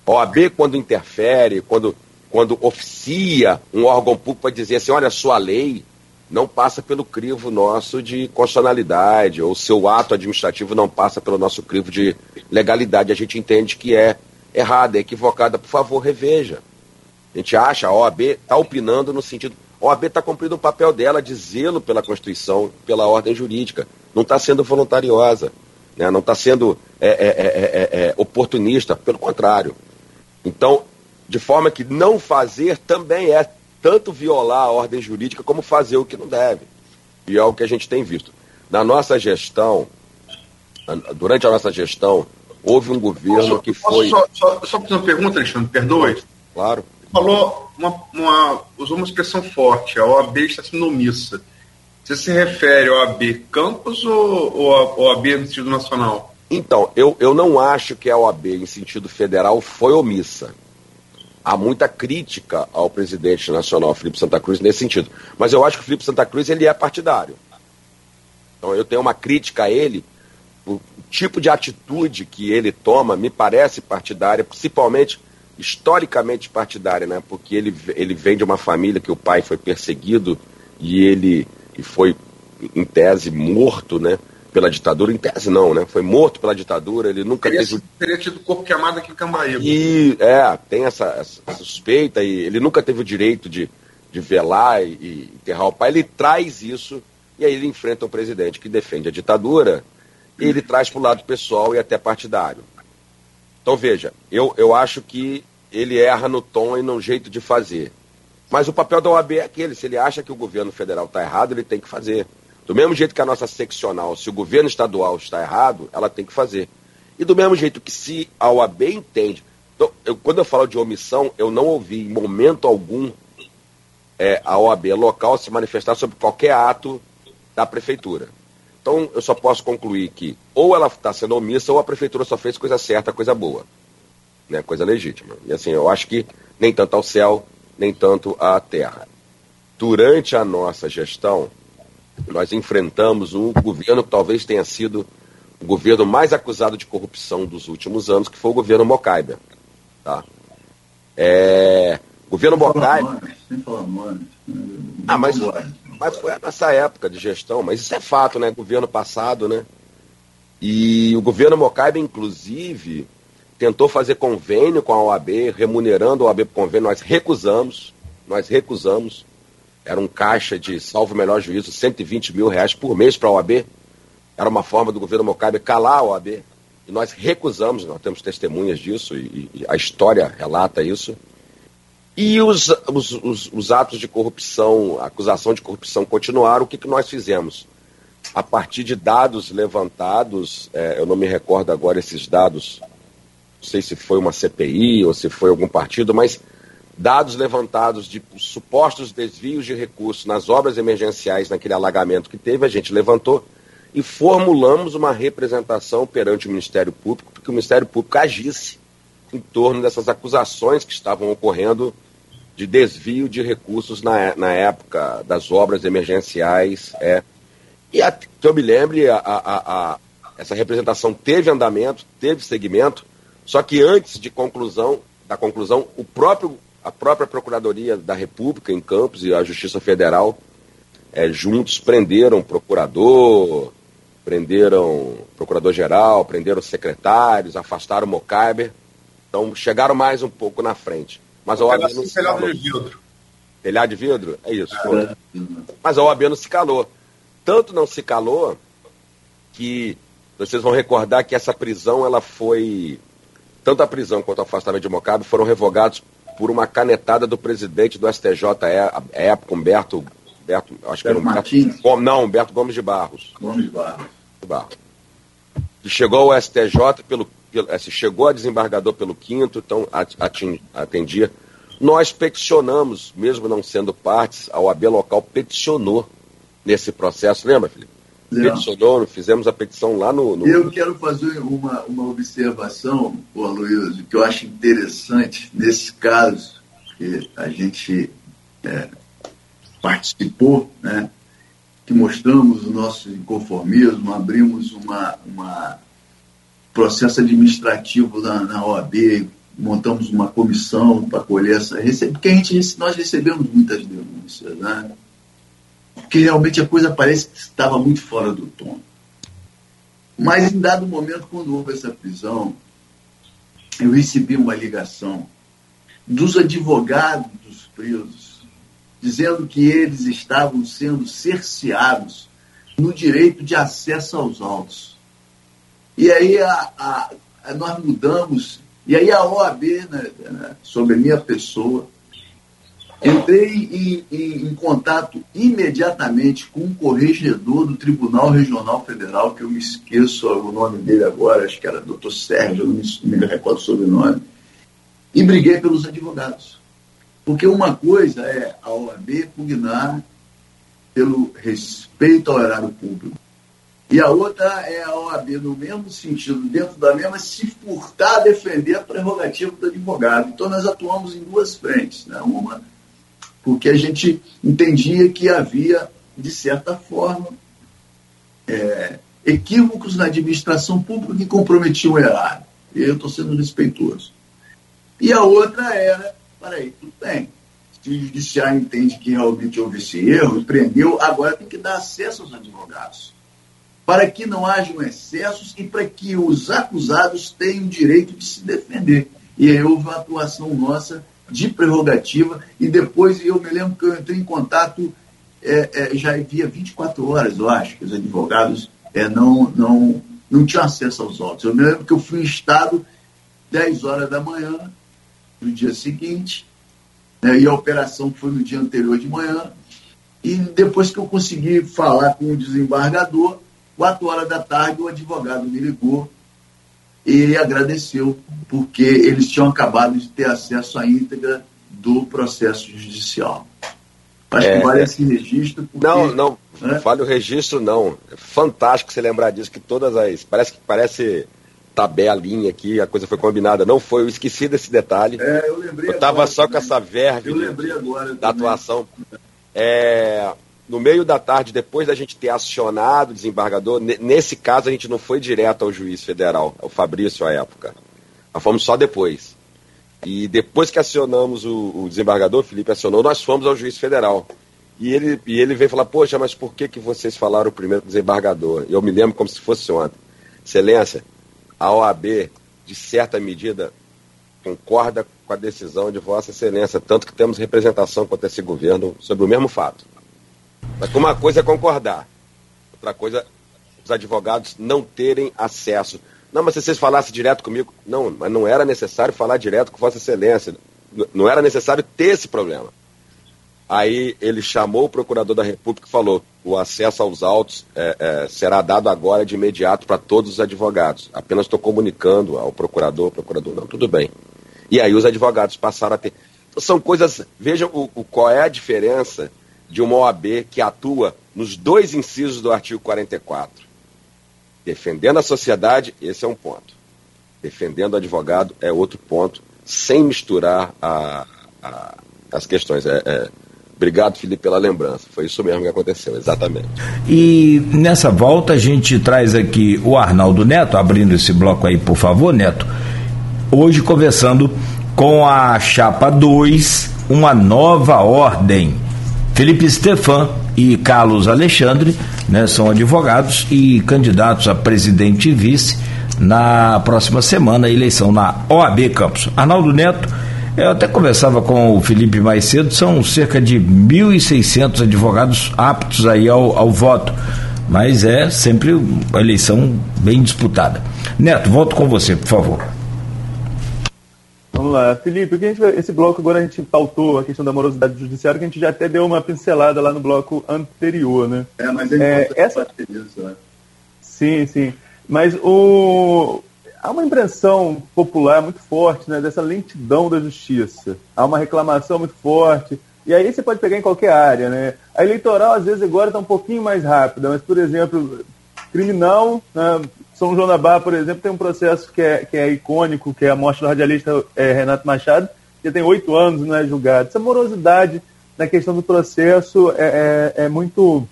A OAB, quando interfere, quando, quando oficia um órgão público para dizer assim, olha, sua lei não passa pelo crivo nosso de constitucionalidade, ou seu ato administrativo não passa pelo nosso crivo de legalidade. A gente entende que é errada, é equivocada. Por favor, reveja. A gente acha, a OAB está opinando no sentido. A OAB está cumprindo o papel dela de zelo pela Constituição, pela ordem jurídica. Não está sendo voluntariosa, né? não está sendo é é, é, é, é, oportunista, pelo contrário. Então, de forma que não fazer também é tanto violar a ordem jurídica como fazer o que não deve. E é o que a gente tem visto. Na nossa gestão, durante a nossa gestão, houve um governo posso, que foi. Só, só, só fazer uma pergunta, Alexandre, perdoe. Claro. Falou, uma, uma, usou uma expressão forte, a OAB está sendo omissa. Você se refere ao OAB Campos ou, ou ao OAB no sentido nacional? Então, eu, eu não acho que a OAB, em sentido federal, foi omissa. Há muita crítica ao presidente nacional, Felipe Santa Cruz, nesse sentido. Mas eu acho que o Felipe Santa Cruz ele é partidário. Então eu tenho uma crítica a ele, o tipo de atitude que ele toma me parece partidária, principalmente historicamente partidária, né? Porque ele, ele vem de uma família que o pai foi perseguido e ele e foi, em tese, morto, né? pela ditadura, em tese não, né? Foi morto pela ditadura, ele nunca teria, teve. Teria tido corpo queimado aqui em Cambaíba. E, é, tem essa, essa, suspeita, e ele nunca teve o direito de, de velar e, e enterrar o pai. Ele traz isso, e aí ele enfrenta um presidente que defende a ditadura, e ele traz para o lado pessoal e até partidário. Então veja, eu, eu acho que ele erra no tom e no jeito de fazer. Mas o papel da OAB é aquele, se ele acha que o governo federal está errado, ele tem que fazer. Do mesmo jeito que a nossa seccional, se o governo estadual está errado, ela tem que fazer. E do mesmo jeito que se a OAB entende. Então, eu, quando eu falo de omissão, eu não ouvi em momento algum é, a OAB local se manifestar sobre qualquer ato da prefeitura. Então eu só posso concluir que ou ela está sendo omissa ou a prefeitura só fez coisa certa, coisa boa. Né, coisa legítima. E assim, eu acho que nem tanto ao céu, nem tanto à terra. Durante a nossa gestão, nós enfrentamos um governo que talvez tenha sido o governo mais acusado de corrupção dos últimos anos, que foi o governo Mocaibe. Tá? É, governo nome. Ah, mas, mas foi nessa época de gestão, mas isso é fato, né? Governo passado, né? E o governo Mocaibe, inclusive, tentou fazer convênio com a OAB, remunerando a OAB por convênio, nós recusamos, nós recusamos era um caixa de, salvo melhor juízo, 120 mil reais por mês para a OAB. Era uma forma do governo Mocabe calar a OAB. E nós recusamos, nós temos testemunhas disso, e, e a história relata isso. E os, os, os, os, atos de corrupção, a acusação de corrupção continuaram. O que, que nós fizemos? A partir de dados levantados, é, eu não me recordo agora esses dados, não sei se foi uma CPI ou se foi algum partido, mas dados levantados de supostos desvios de recursos nas obras emergenciais naquele alagamento que teve, a gente levantou e formulamos uma representação perante o Ministério Público, para que o Ministério Público agisse em torno dessas acusações que estavam ocorrendo de desvio de recursos na, na época das obras emergenciais. É. E a, que eu me lembre, a, a, a, essa representação teve andamento, teve segmento, só que antes de conclusão, da conclusão, o próprio a própria Procuradoria da República em Campos e a Justiça Federal é, juntos prenderam procurador, prenderam procurador-geral, prenderam secretários, afastaram o Mocaiber. Então chegaram mais um pouco na frente. Mas a OAB não se calou. de vidro. Telhado de vidro? É isso. É. Mas a OAB não se calou. Tanto não se calou que vocês vão recordar que essa prisão ela foi tanto a prisão quanto o afastamento de Mocabe foram revogados por uma canetada do presidente do STJ é, época, Humberto, Humberto acho que era Humberto, Gomes, não, Humberto Gomes de Barros. Gomes de Barros. De Barros. que chegou ao STJ pelo, pelo assim, chegou a desembargador pelo quinto, então atendia. Nós peticionamos, mesmo não sendo partes, a OAB local peticionou nesse processo, lembra, Felipe? Peticionou, fizemos a petição lá no. no... Eu quero fazer uma, uma observação, ô Aloysio, que eu acho interessante nesse caso, que a gente é, participou, né? que mostramos o nosso inconformismo, abrimos uma, uma processo administrativo na, na OAB, montamos uma comissão para colher essa recebe, porque a gente, nós recebemos muitas denúncias, né? Porque realmente a coisa parece que estava muito fora do tom. Mas em dado momento, quando houve essa prisão, eu recebi uma ligação dos advogados dos presos dizendo que eles estavam sendo cerceados no direito de acesso aos autos. E aí a, a, a nós mudamos, e aí a OAB, né, né, sobre a minha pessoa, entrei em, em, em, contato imediatamente com um corregedor do Tribunal Regional Federal, que eu me esqueço o nome dele agora, acho que era doutor Sérgio, não me, me recordo o sobrenome, e briguei pelos advogados. Porque uma coisa é a OAB pugnar pelo respeito ao erário público. E a outra é a OAB, no mesmo sentido, dentro da mesma, se furtar a defender a prerrogativa do advogado. Então, nós atuamos em duas frentes. Né? Uma, porque a gente entendia que havia, de certa forma, é, equívocos na administração pública que comprometiam o erário. E eu estou sendo respeitoso. E a outra era Peraí, tudo bem. Se o judiciário entende que realmente houve esse erro, prendeu, agora tem que dar acesso aos advogados. Para que não hajam excessos e para que os acusados tenham o direito de se defender. E aí houve uma atuação nossa de prerrogativa, e depois eu me lembro que eu entrei em contato, é, é, já havia 24 horas, eu acho, que os advogados é, não, não, não tinham acesso aos autos. Eu me lembro que eu fui em estado 10 horas da manhã, no dia seguinte, né, e a operação foi no dia anterior de manhã. E depois que eu consegui falar com o desembargador, quatro horas da tarde, o advogado me ligou e agradeceu, porque eles tinham acabado de ter acesso à íntegra do processo judicial. Acho é, que vale esse registro. Porque, não, não, né? fale o registro, não. É fantástico você lembrar disso, que todas as. Parece que parece tabelinha aqui, a coisa foi combinada. Não foi, eu esqueci desse detalhe. É, eu lembrei. Eu estava só com essa verve da atuação. É, no meio da tarde, depois da gente ter acionado o desembargador, nesse caso a gente não foi direto ao juiz federal, ao Fabrício à época. Nós fomos só depois. E depois que acionamos o, o desembargador, Felipe acionou, nós fomos ao juiz federal. E ele, e ele veio falar, poxa, mas por que, que vocês falaram primeiro o desembargador? Eu me lembro como se fosse ontem. Excelência, a OAB, de certa medida, concorda com a decisão de Vossa Excelência, tanto que temos representação contra esse governo sobre o mesmo fato. Mas uma coisa é concordar, outra coisa os advogados não terem acesso. Não, mas se vocês falassem direto comigo, não, mas não era necessário falar direto com Vossa Excelência, não era necessário ter esse problema. Aí ele chamou o procurador da República e falou: o acesso aos autos é, é, será dado agora de imediato para todos os advogados. Apenas estou comunicando ao procurador, procurador, não, tudo bem. E aí os advogados passaram a ter. Então, são coisas. Vejam o, o, qual é a diferença de uma OAB que atua nos dois incisos do artigo 44. Defendendo a sociedade, esse é um ponto. Defendendo o advogado é outro ponto, sem misturar a, a, as questões. É, é Obrigado, Felipe, pela lembrança. Foi isso mesmo que aconteceu, exatamente. E nessa volta a gente traz aqui o Arnaldo Neto, abrindo esse bloco aí, por favor, Neto. Hoje conversando com a chapa 2, uma nova ordem. Felipe Stefan e Carlos Alexandre né, são advogados e candidatos a presidente e vice na próxima semana, eleição na OAB Campos. Arnaldo Neto eu até conversava com o Felipe mais cedo, são cerca de 1.600 advogados aptos aí ao, ao voto, mas é sempre uma eleição bem disputada. Neto, volto com você, por favor. Vamos lá, Felipe, vai, esse bloco agora a gente pautou a questão da morosidade judiciária, que a gente já até deu uma pincelada lá no bloco anterior, né? É, mas é, é essa... Isso, né? Sim, sim. Mas o, há uma impressão popular muito forte né, dessa lentidão da justiça. Há uma reclamação muito forte. E aí você pode pegar em qualquer área. Né? A eleitoral, às vezes, agora está um pouquinho mais rápida, mas, por exemplo, criminal, né, São João da Barra, por exemplo, tem um processo que é, que é icônico, que é a morte do radialista é, Renato Machado, que tem oito anos não é julgado. Essa morosidade na questão do processo é, é, é muito.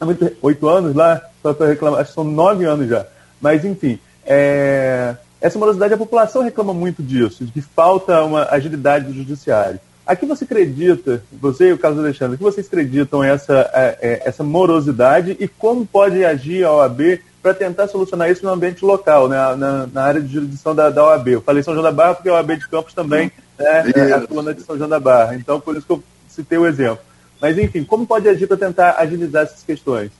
É oito anos lá, só para reclamar, acho que são nove anos já. Mas, enfim, é, essa morosidade, a população reclama muito disso, de que falta uma agilidade do judiciário. A que você acredita, você e o Carlos Alexandre, que vocês acreditam essa, é, essa morosidade e como pode agir a OAB para tentar solucionar isso no ambiente local, né, na, na área de jurisdição da, da, OAB? Eu falei São João da Barra porque a OAB de Campos também né, é, atua na de São João da Barra, então por isso que eu citei o exemplo. Mas, enfim, como pode agir para tentar agilizar essas questões?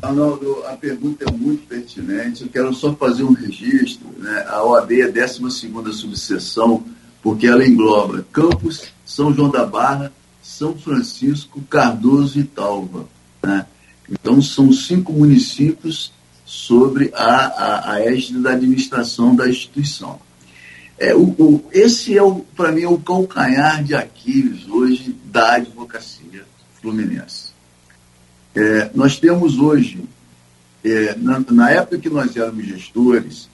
Arnaldo, a pergunta é muito pertinente. Eu quero só fazer um registro. Né? A OAB é a 12 subseção, porque ela engloba Campos, São João da Barra, São Francisco, Cardoso e Talva. Né? Então, são cinco municípios sobre a, a, a égide da administração da instituição. É, o, o, esse é, para mim, é o calcanhar de Aquiles hoje da advocacia fluminense. É, nós temos hoje, é, na, na, época que nós éramos gestores,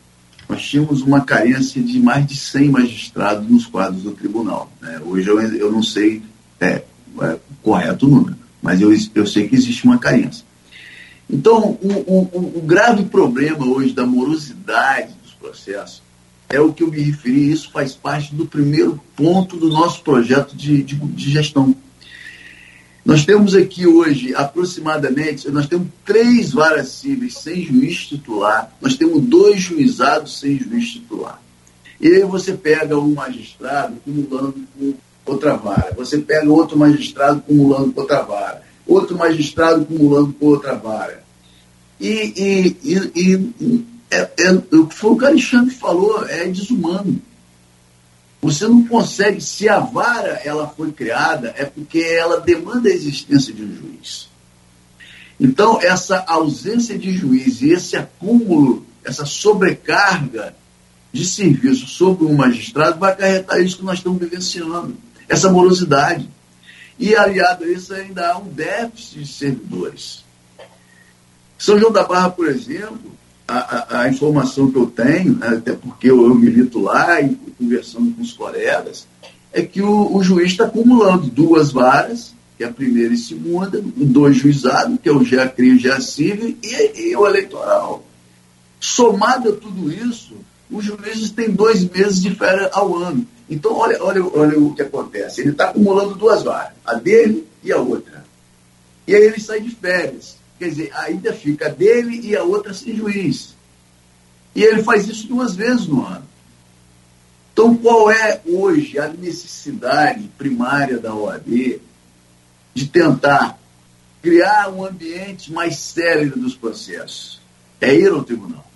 nós tínhamos uma carência de mais de 100 magistrados nos quadros do tribunal. Né? Hoje eu, eu não sei é, é, correto o número, mas eu, eu sei que existe uma carência. Então, o, o, o grave problema hoje da morosidade dos processos é o que eu me referi, isso faz parte do primeiro ponto do nosso projeto de, de, de gestão nós temos aqui hoje aproximadamente, nós temos três varas cíveis sem juiz titular, nós temos dois juizados sem juiz titular. E aí você pega um magistrado cumulando com outra vara, você pega outro magistrado cumulando com outra vara, outro magistrado cumulando com outra vara. E, e, e, e é, é, o que o Alexandre falou é desumano. Você não consegue, se a vara ela foi criada, é porque ela demanda a existência de um juiz. Então, essa ausência de juiz e esse acúmulo, essa sobrecarga de serviço sobre um magistrado vai acarretar isso que nós estamos vivenciando, essa morosidade. E, aliado a isso, ainda há um déficit de servidores. São João da Barra, por exemplo, a, a, informação que eu tenho, né, até porque eu, eu, milito lá e conversando com os colegas, é que o, o juiz está acumulando duas varas, que é a primeira e segunda, dois juizados, que é o GEACRI e o GEACIV, e, e o eleitoral. Somado a tudo isso, os juízes têm dois meses de férias ao ano. Então, olha, olha, olha o que acontece. Ele está acumulando duas varas, a dele e a outra. E aí ele sai de férias. Quer dizer, ainda fica a dele e a outra sem juiz. E ele faz isso duas vezes no ano. Então, qual é hoje a necessidade primária da OAB de tentar criar um ambiente mais sério dos processos? É ir ao tribunal.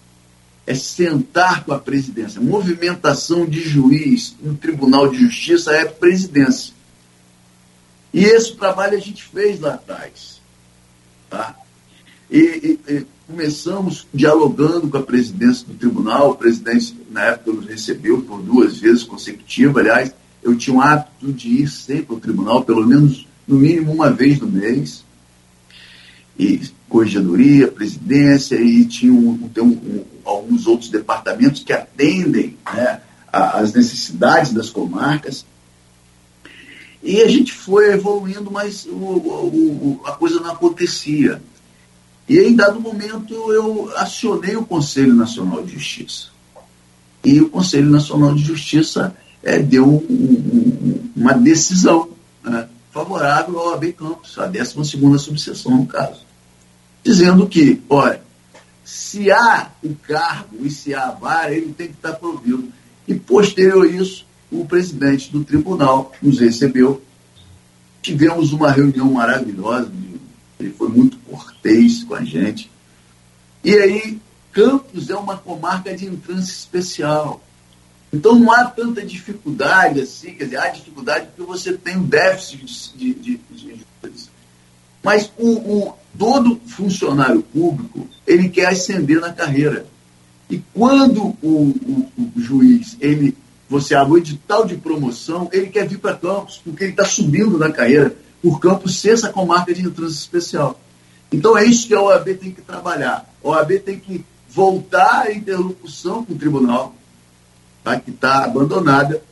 É sentar com a presidência. Movimentação de juiz no Tribunal de Justiça é presidência. E esse trabalho a gente fez lá atrás. Tá? E, e, e, começamos dialogando com a presidência do tribunal. O presidente, na época, nos recebeu por duas vezes consecutivas. Aliás, eu tinha o hábito de ir sempre ao tribunal, pelo menos, no mínimo, uma vez no mês. E corregedoria, presidência, e tinha um, tem um, um, alguns outros departamentos que atendem né, as necessidades das comarcas. E a gente foi evoluindo, mas o, o, a coisa não acontecia. E em dado momento eu acionei o Conselho Nacional de Justiça. E o Conselho Nacional de Justiça é, deu um, um, uma decisão favorável ao AB Campos, a 12 subseção, no caso, dizendo que, olha, se há o cargo e se há a vara, ele tem que estar provido. E posterior a isso, o presidente do tribunal nos recebeu. Tivemos uma reunião maravilhosa ele foi muito cortês com a gente. E aí, Campos é uma comarca de entrância especial. Então não há tanta dificuldade assim, quer dizer, há dificuldade porque você tem um déficit de, de, de, de Mas o, o, todo funcionário público ele quer ascender na carreira. E quando o, o, o juiz ele você abre o edital de promoção, ele quer vir para Campos, porque ele está subindo na carreira por Campos ser essa comarca de trânsito especial. Então é isso que a OAB tem que trabalhar. A OAB tem que voltar à interlocução com o tribunal, tá, que está abandonada,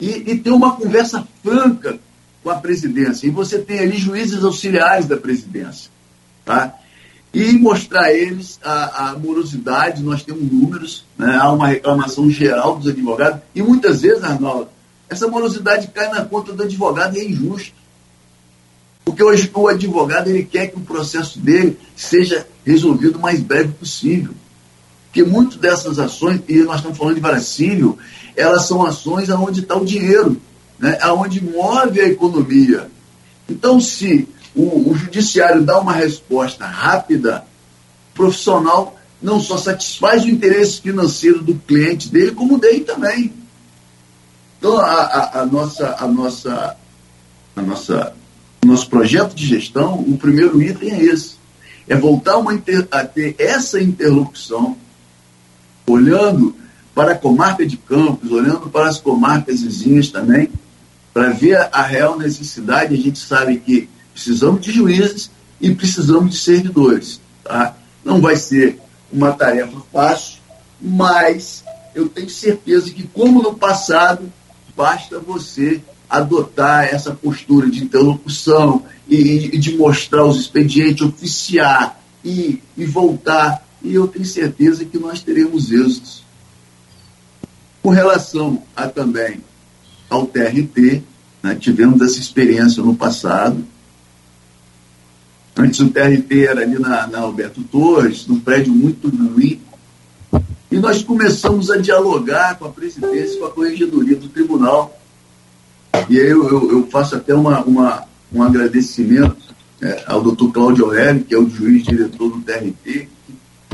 e, e ter uma conversa franca com a presidência. E você tem ali juízes auxiliares da presidência. Tá? E mostrar a eles a, a morosidade, nós temos números, né? há uma reclamação geral dos advogados, e muitas vezes, Arnaldo, essa morosidade cai na conta do advogado e é injusto. Porque hoje o advogado ele quer que o processo dele seja resolvido o mais breve possível. Porque muitas dessas ações, e nós estamos falando de varacílio, elas são ações aonde está o dinheiro, né? aonde move a economia. Então, se o, o judiciário dá uma resposta rápida, o profissional não só satisfaz o interesse financeiro do cliente dele, como dele também. Então, a, a, a nossa, a nossa, a nossa, nosso projeto de gestão, o primeiro item é esse: é voltar inter, a ter essa interlocução, olhando para a comarca de Campos, olhando para as comarcas vizinhas também, para ver a real necessidade. A gente sabe que precisamos de juízes e precisamos de servidores. Tá? Não vai ser uma tarefa fácil, mas eu tenho certeza que, como no passado, basta você adotar essa postura de interlocução e, e de mostrar os expedientes, oficiar e, e voltar. E eu tenho certeza que nós teremos êxitos. Com relação a também ao TRT, né, tivemos essa experiência no passado. Antes o TRT era ali na, na Alberto Torres, num prédio muito ruim. E nós começamos a dialogar com a presidência, com a corregedoria do tribunal. E aí eu, eu, eu faço até uma, uma um agradecimento é, ao doutor Cláudio Aurélio, que é o juiz diretor do TRT,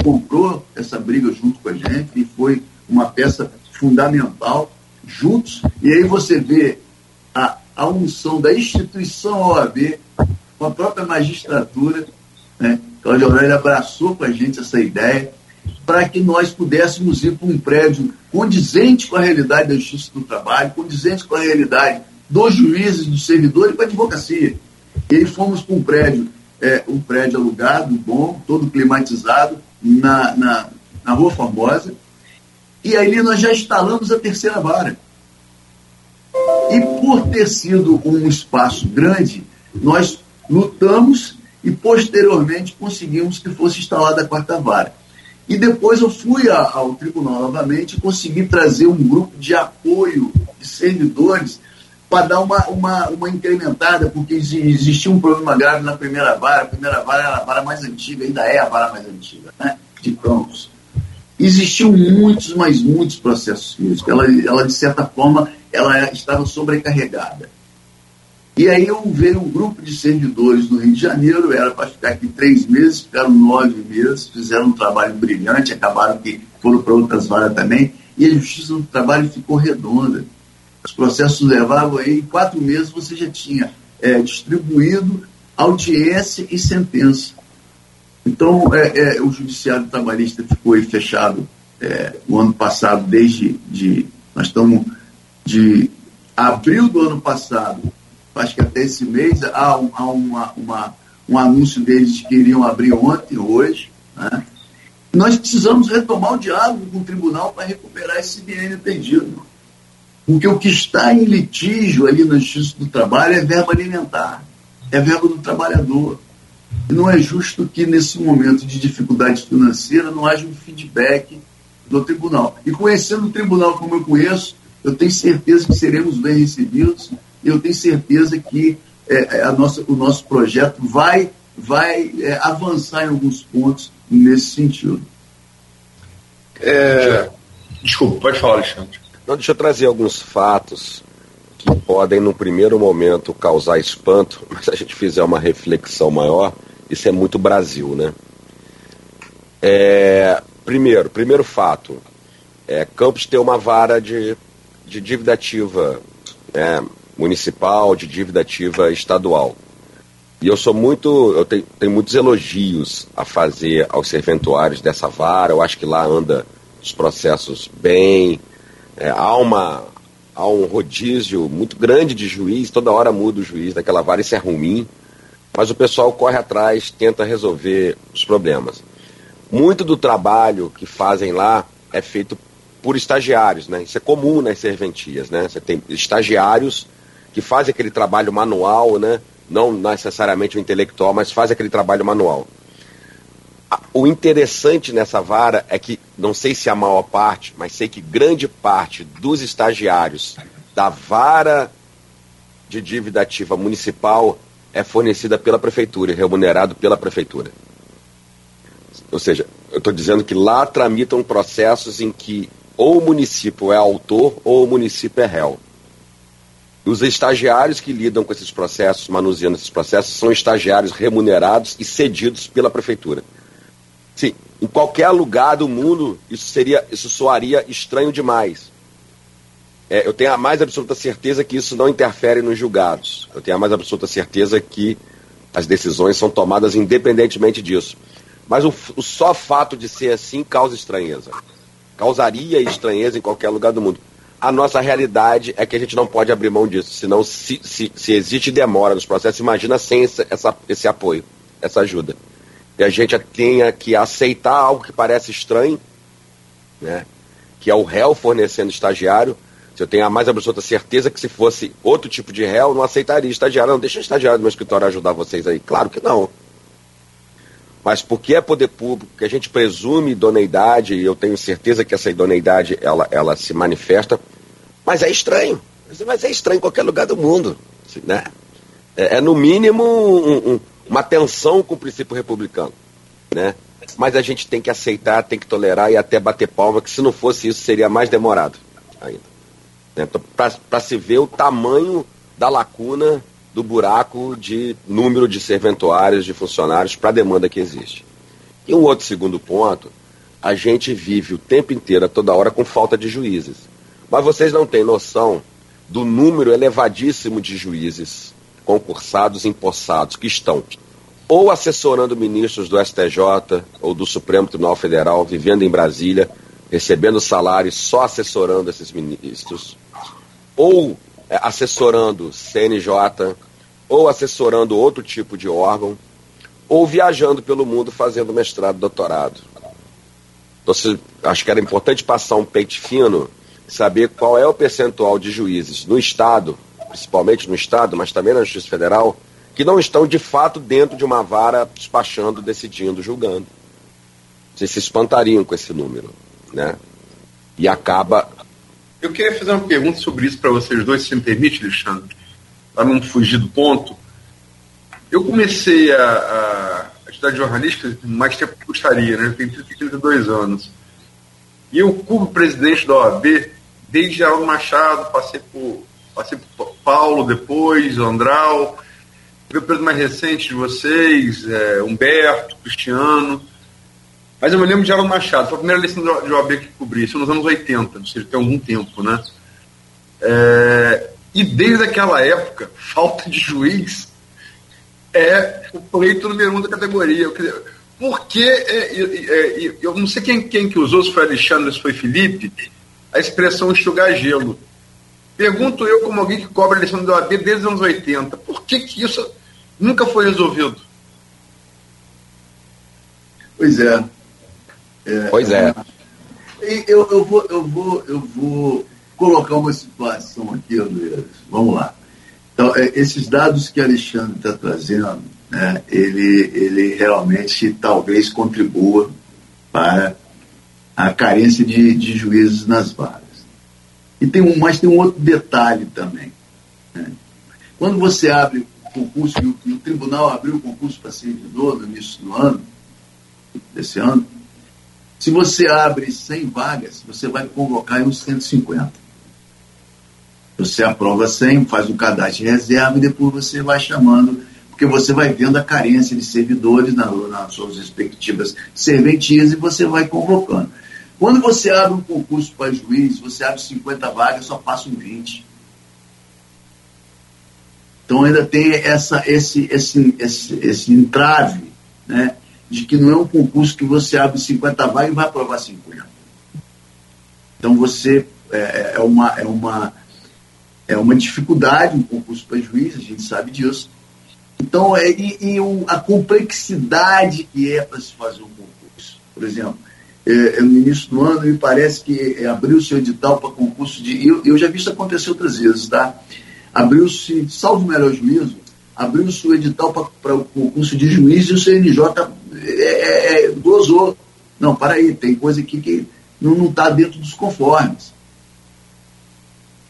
comprou essa briga junto com a gente e foi uma peça fundamental juntos, e aí você vê a, a unção da instituição OAB com a própria magistratura, né? Cláudio Aurélio abraçou com a gente essa ideia para que nós pudéssemos ir para um prédio condizente com a realidade da justiça do trabalho, condizente com a realidade dos juízes, dos servidores e com a advocacia. E aí fomos para um prédio, é, um prédio alugado, bom, todo climatizado, na, na, na Rua Formosa, e ali nós já instalamos a terceira vara. E por ter sido um espaço grande, nós lutamos e posteriormente conseguimos que fosse instalada a quarta vara. E depois eu fui ao tribunal novamente e consegui trazer um grupo de apoio de servidores para dar uma, uma, uma incrementada, porque existia um problema grave na primeira vara. A primeira vara era a vara mais antiga, ainda é a vara mais antiga, né? de Campos. Existiam muitos, mas muitos processos físicos. Ela, ela, de certa forma, ela estava sobrecarregada. E aí eu veio um grupo de servidores do Rio de Janeiro, era para ficar aqui três meses, ficaram nove meses, fizeram um trabalho brilhante, acabaram que foram para outras varas também, e a Justiça do Trabalho ficou redonda. Os processos levavam aí, em quatro meses você já tinha é, distribuído audiência e sentença. Então, é, é, o judiciário trabalhista ficou aí fechado é, o ano passado, desde de, nós estamos de abril do ano passado, acho que até esse mês, há, um, há uma, uma, um anúncio deles que iriam abrir ontem, hoje. Né? Nós precisamos retomar o diálogo com o tribunal para recuperar esse dinheiro perdido. Porque o que está em litígio ali na Justiça do Trabalho é verba alimentar, é verba do trabalhador. E não é justo que, nesse momento de dificuldade financeira, não haja um feedback do tribunal. E conhecendo o tribunal como eu conheço, eu tenho certeza que seremos bem recebidos e eu tenho certeza que é, é, a nossa, o nosso projeto vai, vai é, avançar em alguns pontos nesse sentido. É... Desculpa, pode falar, Alexandre. Não, deixa eu trazer alguns fatos que podem, no primeiro momento, causar espanto, (laughs) mas se a gente fizer uma reflexão maior, isso é muito Brasil, né? É, primeiro, primeiro fato, é, Campos tem uma vara de, de dívida ativa né, municipal, de dívida ativa estadual. E eu sou muito, eu tenho, tenho muitos elogios a fazer aos serventuários dessa vara. Eu acho que lá anda os processos bem. É, há, uma, há um rodízio muito grande de juiz, toda hora muda o juiz daquela vara, isso é ruim. Mas o pessoal corre atrás, tenta resolver os problemas. Muito do trabalho que fazem lá é feito por estagiários, né? Isso é comum nas serventias, né? Você tem estagiários que fazem aquele trabalho manual, né? Não necessariamente o intelectual, mas fazem aquele trabalho manual. O interessante nessa vara é que, não sei se a maior parte, mas sei que grande parte dos estagiários da vara de dívida ativa municipal é fornecida pela prefeitura, remunerado pela prefeitura. Ou seja, eu estou dizendo que lá tramitam processos em que ou o município é autor ou o município é réu. Os estagiários que lidam com esses processos, manuseando esses processos, são estagiários remunerados e cedidos pela prefeitura. Sim, em qualquer lugar do mundo isso seria, isso soaria estranho demais. É, eu tenho a mais absoluta certeza que isso não interfere nos julgados. Eu tenho a mais absoluta certeza que as decisões são tomadas independentemente disso. Mas o, o só fato de ser assim causa estranheza causaria estranheza em qualquer lugar do mundo. A nossa realidade é que a gente não pode abrir mão disso, senão se, se, se existe demora nos processos, imagina sem esse, essa, esse apoio, essa ajuda. E a gente tenha que aceitar algo que parece estranho, né? que é o réu fornecendo estagiário. Se eu tenho a mais absoluta certeza que se fosse outro tipo de réu, não aceitaria estagiário. Não, deixa o estagiário do meu escritório ajudar vocês aí. Claro que não mas porque é poder público, que a gente presume idoneidade, e eu tenho certeza que essa idoneidade ela, ela se manifesta, mas é estranho. Mas é estranho em qualquer lugar do mundo. Né? É, é no mínimo um, um, uma tensão com o princípio republicano. Né? Mas a gente tem que aceitar, tem que tolerar e até bater palma, que se não fosse isso seria mais demorado ainda. Né? Então, Para se ver o tamanho da lacuna do buraco de número de serventuários, de funcionários para a demanda que existe. E um outro segundo ponto, a gente vive o tempo inteiro, a toda hora, com falta de juízes. Mas vocês não têm noção do número elevadíssimo de juízes concursados, empossados, que estão ou assessorando ministros do STJ ou do Supremo Tribunal Federal, vivendo em Brasília, recebendo salários só assessorando esses ministros, ou é, assessorando CNJ, ou assessorando outro tipo de órgão, ou viajando pelo mundo fazendo mestrado, doutorado. Então, acho que era importante passar um peito fino, saber qual é o percentual de juízes no Estado, principalmente no Estado, mas também na Justiça Federal, que não estão de fato dentro de uma vara despachando, decidindo, julgando. Vocês se espantariam com esse número, né? E acaba eu queria fazer uma pergunta sobre isso para vocês dois, se me permite, Alexandre, para não fugir do ponto. Eu comecei a, a, estudar jornalística mais tempo que gostaria, né? Eu tenho 32 anos. E eu cubro presidente da OAB desde Geraldo Machado, passei por, passei por Paulo depois, Andral, o período mais recente de vocês, é, Humberto, Cristiano. Mas eu me lembro de Alan Machado, foi a primeira eleição de OAB que cobri, isso nos anos 80, ou seja, tem algum tempo, né? É, e desde aquela época, (laughs) falta de juiz é o pleito número um da categoria. Eu, por que, é, é, é, eu não sei quem, quem que usou, se foi Alexandre, se foi Felipe, a expressão enxugar gelo. Pergunto eu, como alguém que cobra a eleição da OAB desde os anos 80, por que, que isso nunca foi resolvido? Pois é, é, pois é. Eu, eu, vou, eu, vou, eu vou colocar uma situação aqui, Luiz. Vamos lá. Então, é, esses dados que Alexandre está trazendo, né, ele, ele realmente talvez contribua para a carência de, de juízes nas varas. E tem um, mas tem um outro detalhe também. Né? Quando você abre concurso, e o, e o tribunal abriu o concurso para servidor no início do ano, desse ano, se você abre 100 vagas, você vai convocar uns 150. Você aprova 100, faz o cadastro de reserva e depois você vai chamando, porque você vai vendo a carência de servidores na, nas suas respectivas serventias e você vai convocando. Quando você abre um concurso para juiz, você abre 50 vagas, só passam 20. Então ainda tem essa, esse, esse, esse, esse entrave, né? De que não é um concurso que você abre 50 vagas e vai aprovar 50. Então você é, é, uma, é, uma, é uma dificuldade um concurso para juiz, a gente sabe disso. Então, é, e, e a complexidade que é para se fazer um concurso. Por exemplo, é, é, no início do ano, me parece que é, abriu o seu edital para concurso de. Eu, eu já vi isso acontecer outras vezes, tá? Abriu-se, salvo o melhor juízo, abriu-se o edital para o concurso de juiz e o CNJ é, é, gozou. Não, para aí, tem coisa aqui que não está dentro dos conformes.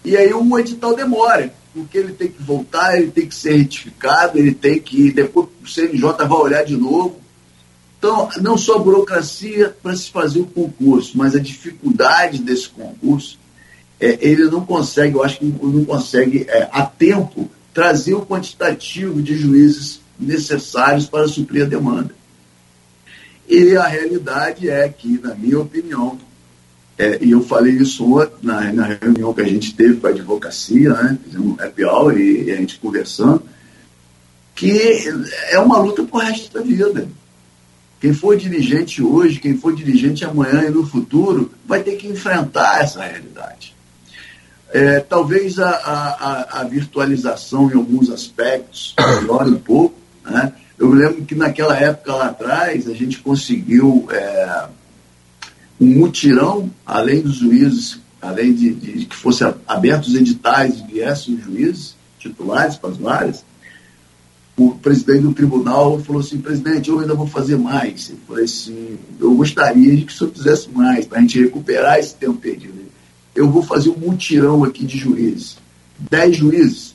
E aí o edital demora, porque ele tem que voltar, ele tem que ser retificado, ele tem que. Depois o CNJ vai olhar de novo. Então, não só a burocracia para se fazer o concurso, mas a dificuldade desse concurso, é, ele não consegue, eu acho que não consegue, é, a tempo, trazer o quantitativo de juízes necessários para suprir a demanda. E a realidade é que, na minha opinião, é, e eu falei isso na, na, reunião que a gente teve com a advocacia, né? Um happy hour e, e, a gente conversando, que é uma luta por resto da vida. Quem for dirigente hoje, quem for dirigente amanhã e no futuro, vai ter que enfrentar essa realidade. É, talvez a, a, a, virtualização em alguns aspectos melhore um pouco. Né? Eu lembro que naquela época lá atrás a gente conseguiu. É, um mutirão, além dos juízes, além de, de que fossem abertos editais e viessem os juízes titulares para as varas, o presidente do tribunal falou assim, presidente, eu ainda vou fazer mais. Eu falei assim, eu gostaria de que o senhor fizesse mais, para a gente recuperar esse tempo perdido. Eu vou fazer um mutirão aqui de juízes. Dez juízes,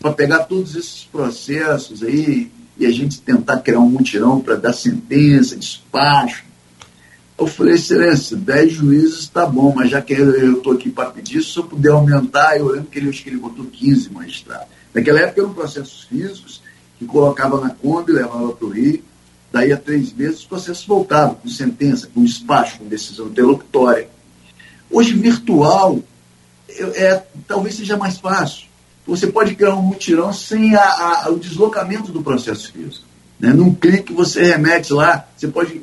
para pegar todos esses processos aí e a gente tentar criar um mutirão para dar sentença, despacho, eu falei, excelência, 10 juízes está bom, mas já que eu estou aqui para pedir, se eu puder aumentar, eu lembro que ele, acho que ele botou 15 magistrados. Naquela época eram processos físicos, que colocava na Kombi, levava para o Rio, daí a três meses os processos voltavam, com sentença, com despacho, com decisão interlocutória. Hoje, virtual, é, talvez seja mais fácil. Você pode criar um mutirão sem a, a, o deslocamento do processo físico. Né? Num clique você remete lá, você pode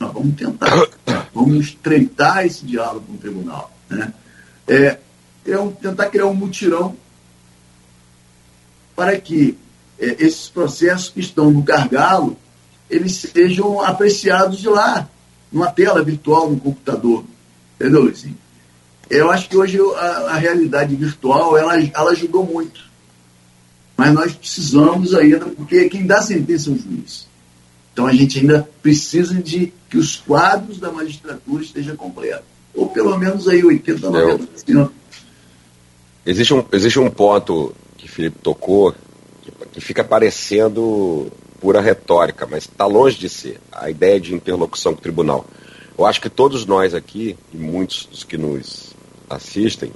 nós vamos tentar, (coughs) vamos estreitar esse diálogo com o tribunal. Né? É, é um, tentar criar um mutirão para que é, esses processos que estão no gargalo eles sejam apreciados de lá, numa tela virtual, no computador. Entendeu, Luizinho? Eu acho que hoje a, a realidade virtual ela, ela ajudou muito. Mas nós precisamos ainda, porque quem dá sentença é o juiz. Então a gente ainda precisa de que os quadros da magistratura estejam completos. Ou pelo menos aí 80%, 90%. Existe um, existe um ponto que o Felipe tocou que, fica parecendo pura retórica, mas está longe de ser a ideia de interlocução com o tribunal. Eu acho que todos nós aqui, e muitos dos que nos assistem,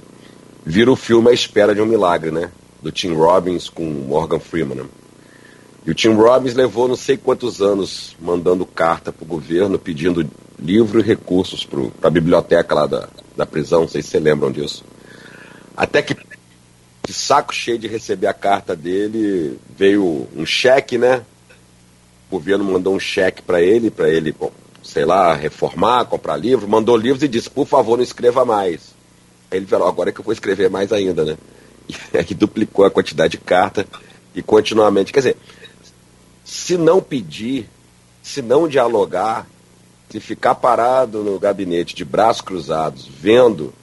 viram o filme A Espera de um Milagre, né? Do Tim Robbins com Morgan Freeman. Né? E o Tim Robbins levou não sei quantos anos mandando carta para o governo pedindo livro e recursos para a biblioteca lá da, da prisão, não sei se vocês lembram disso. Até que, de saco cheio de receber a carta dele, veio um cheque, né? O governo mandou um cheque para ele, para ele, bom, sei lá, reformar, comprar livro, mandou livros e disse, por favor, não escreva mais. Aí ele falou, agora é que eu vou escrever mais ainda, né? (laughs) E aí duplicou a quantidade de carta e continuamente. Quer dizer, se não pedir, se não dialogar, se ficar parado no gabinete de braços cruzados, vendo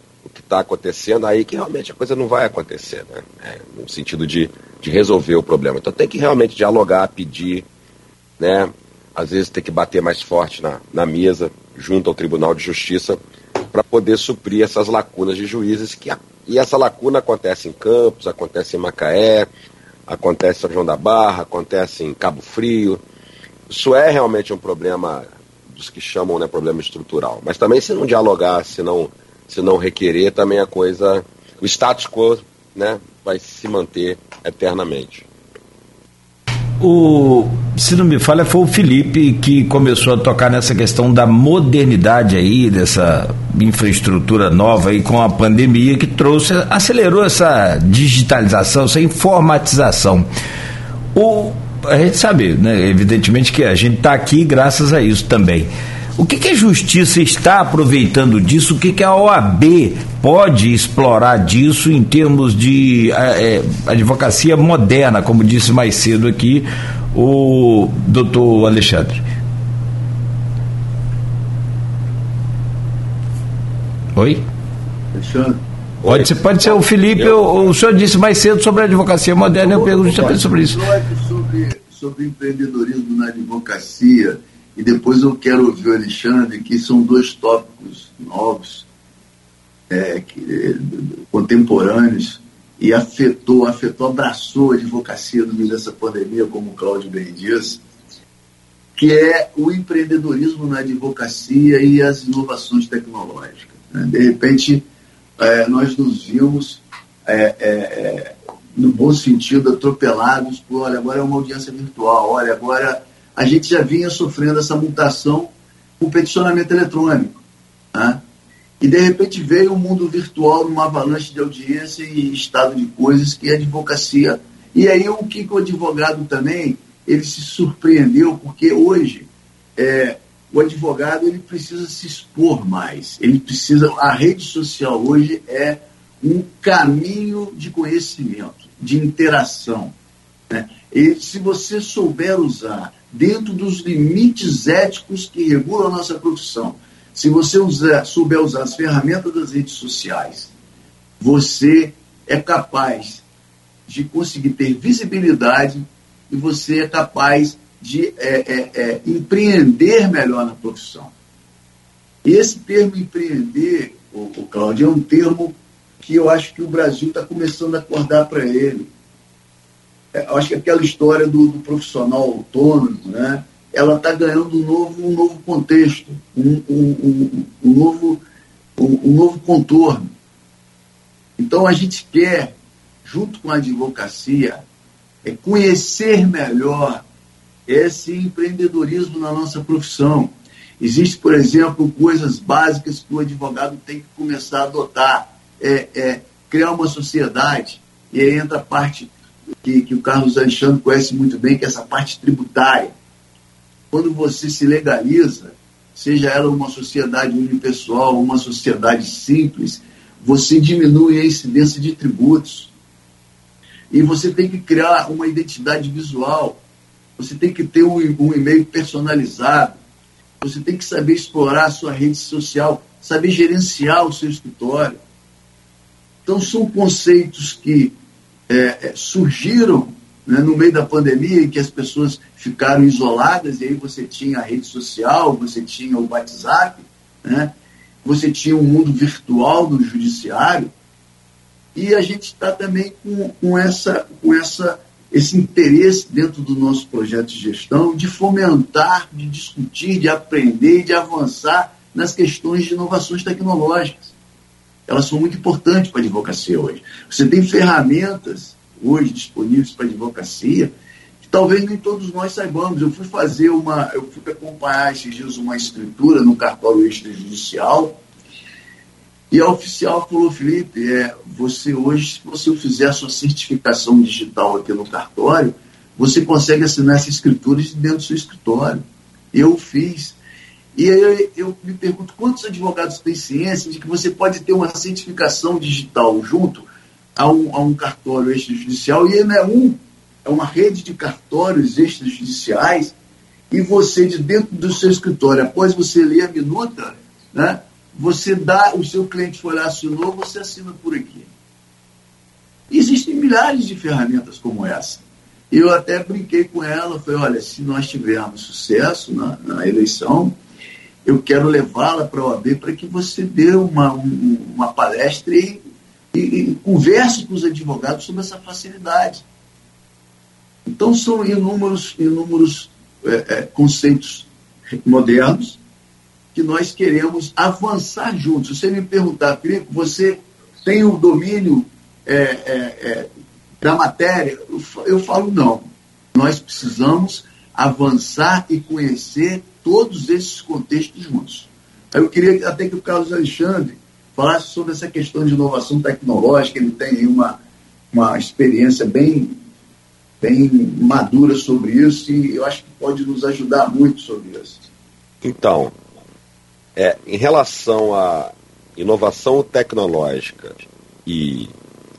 está acontecendo, aí que realmente a coisa não vai acontecer, né? É, no sentido de, de resolver o problema. Então tem que realmente dialogar, pedir, né? Às vezes tem que bater mais forte na, na mesa, junto ao Tribunal de Justiça, para poder suprir essas lacunas de juízes que e essa lacuna acontece em Campos, acontece em Macaé, acontece em São João da Barra, acontece em Cabo Frio. Isso é realmente um problema dos que chamam né, problema estrutural. Mas também se não dialogar, se não, se não requerer, também a coisa. O status quo né, vai se manter eternamente. o, se não me falha, foi o Felipe que começou a tocar nessa questão da modernidade aí, dessa infraestrutura nova aí com a pandemia que trouxe, acelerou essa digitalização, essa informatização. O, a gente sabe, né, evidentemente que a gente está aqui graças a isso também. O que, que, a justiça está aproveitando disso? O que, que a OAB pode explorar disso em termos de é, advocacia moderna, como disse mais cedo aqui o doutor Alexandre? Oi? Alexandre. Pode ser, pode ser o Felipe, eu, o senhor disse mais cedo sobre a advocacia moderna, eu pergunto justamente sobre isso. Sobre, sobre empreendedorismo na advocacia e depois eu quero ouvir o Alexandre, que são dois tópicos novos, é, que, contemporâneos, e afetou, afetou, abraçou a advocacia no meio dessa pandemia, como o Cláudio bem disse, que é o empreendedorismo na advocacia e as inovações tecnológicas. Né? De repente, é, nós nos vimos, é, é, é no bom sentido, atropelados por, olha, agora é uma audiência virtual, olha, agora a gente já vinha sofrendo essa mutação com peticionamento eletrônico. Né? E, de repente, veio o um mundo virtual numa avalanche de audiência e estado de coisas que a advocacia. E aí, o que o advogado também, ele se surpreendeu, porque hoje é, o advogado ele precisa se expor mais. Ele precisa. A rede social hoje é um caminho de conhecimento, de interação. Né? E se você souber usar dentro dos limites éticos que regulam a nossa profissão. Se você usar, souber usar as ferramentas das redes sociais, você é capaz de conseguir ter visibilidade e você é capaz de é, é, é, empreender melhor na profissão. Esse termo empreender, o, o Cláudio, é um termo que eu acho que o Brasil está começando a acordar para ele. É, acho que aquela história do, do profissional autônomo, né? ela está ganhando um novo, um novo contexto, um, um, um, novo, um, novo contorno. Então a gente quer, junto com a advocacia, é conhecer melhor esse empreendedorismo na nossa profissão. Existem, por exemplo, coisas básicas que o advogado tem que começar a adotar. É, é criar uma sociedade, e aí entra a parte que, que o Carlos Alexandre conhece muito bem, que é essa parte tributária. Quando você se legaliza, seja ela uma sociedade unipessoal, uma sociedade simples, você diminui a incidência de tributos. E você tem que criar uma identidade visual, você tem que ter um, um e-mail personalizado, você tem que saber explorar a sua rede social, saber gerenciar o seu escritório. Então, são conceitos que é, é, surgiram né, no meio da pandemia, em que as pessoas ficaram isoladas, e aí você tinha a rede social, você tinha o WhatsApp, né, você tinha o um mundo virtual do judiciário, e a gente está também com, com, essa, com essa, esse interesse dentro do nosso projeto de gestão de fomentar, de discutir, de aprender de avançar nas questões de inovações tecnológicas elas são muito importantes para a advocacia hoje. Você tem ferramentas hoje disponíveis para a advocacia que talvez nem todos nós saibamos. Eu fui fazer uma, eu fui acompanhar esses dias uma escritura no cartório extrajudicial e a oficial falou, Felipe, é, você hoje, se você fizer a sua certificação digital aqui no cartório, você consegue assinar essa escritura dentro do seu escritório. Eu fiz. E aí eu, eu, me pergunto quantos advogados têm ciência de que você pode ter uma certificação digital junto a um, a um cartório extrajudicial, e não é um, é uma rede de cartórios extrajudiciais, e você, de dentro do seu escritório, após você ler a minuta, né, você dá, o seu cliente foi lá, assinou, você assina por aqui. Existem milhares de ferramentas como essa. Eu até brinquei com ela, falei, olha, se nós tivermos sucesso na, na eleição, eu quero levá-la para a OAB para que você dê uma, uma palestra e, e, e, converse com os advogados sobre essa facilidade. Então, são inúmeros, inúmeros é, é, conceitos modernos que nós queremos avançar juntos. Se você me perguntar, Felipe, você tem o domínio é, é, é da matéria? Eu, eu falo não. Nós precisamos avançar e conhecer todos esses contextos juntos. Eu queria até que o Carlos Alexandre falasse sobre essa questão de inovação tecnológica, ele tem uma, uma experiência bem, bem madura sobre isso e eu acho que pode nos ajudar muito sobre isso. Então, é, em relação à inovação tecnológica e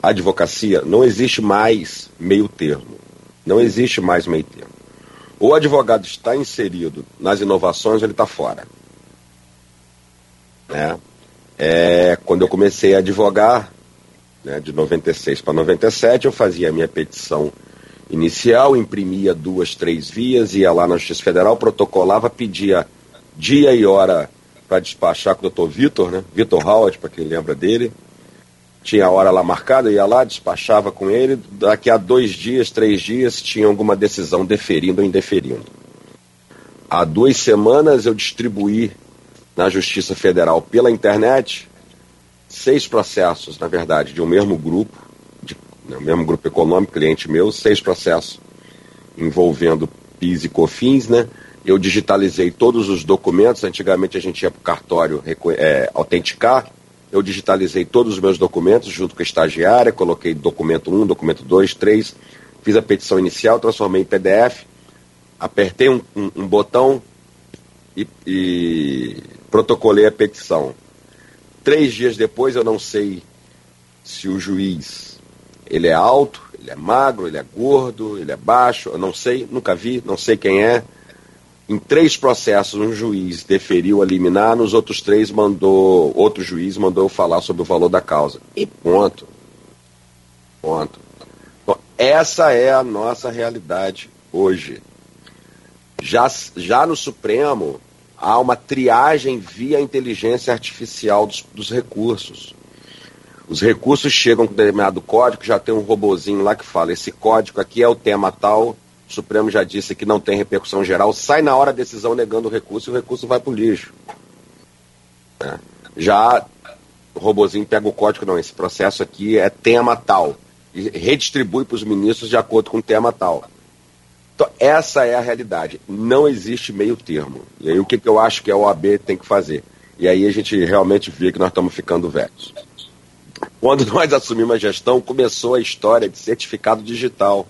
advocacia, não existe mais meio termo. Não existe mais meio termo. O advogado está inserido nas inovações, ele está fora. Né? É, quando eu comecei a advogar, né, de 96 para 97, eu fazia a minha petição inicial, imprimia duas, três vias, ia lá na Justiça Federal, protocolava, pedia dia e hora para despachar com o doutor Vitor, né? Vitor Howard, para quem lembra dele. Tinha a hora lá marcada, ia lá, despachava com ele. Daqui a dois dias, três dias, tinha alguma decisão deferindo ou indeferindo. Há duas semanas eu distribuí na Justiça Federal pela internet seis processos, na verdade, de um mesmo grupo, de, né, mesmo grupo econômico, cliente meu, seis processos envolvendo PIS e COFINS, né? Eu digitalizei todos os documentos, antigamente a gente ia para o cartório é, autenticar, eu digitalizei todos os meus documentos junto com a estagiária, coloquei documento 1, documento 2, 3, fiz a petição inicial, transformei em PDF, apertei um, um, um botão e, e protocolei a petição. Três dias depois, eu não sei se o juiz ele é alto, ele é magro, ele é gordo, ele é baixo, eu não sei, nunca vi, não sei quem é. Em três processos, um juiz deferiu a liminar, nos outros três mandou, outro juiz mandou falar sobre o valor da causa. E ponto. Ponto. Então, essa é a nossa realidade hoje. Já, já no Supremo, há uma triagem via inteligência artificial dos, dos recursos. Os recursos chegam com determinado código, já tem um robozinho lá que fala: esse código aqui é o tema tal, o Supremo já disse que não tem repercussão geral, sai na hora a decisão negando o recurso e o recurso vai para o lixo. É. Já o robozinho pega o código, não, esse processo aqui é tema tal, e redistribui para os ministros de acordo com o tema tal. Então, essa é a realidade. Não existe meio termo. E aí, o que, que eu acho que a OAB tem que fazer? E aí a gente realmente vê que nós estamos ficando velhos. Quando (laughs) nós assumimos a gestão, começou a história de certificado digital.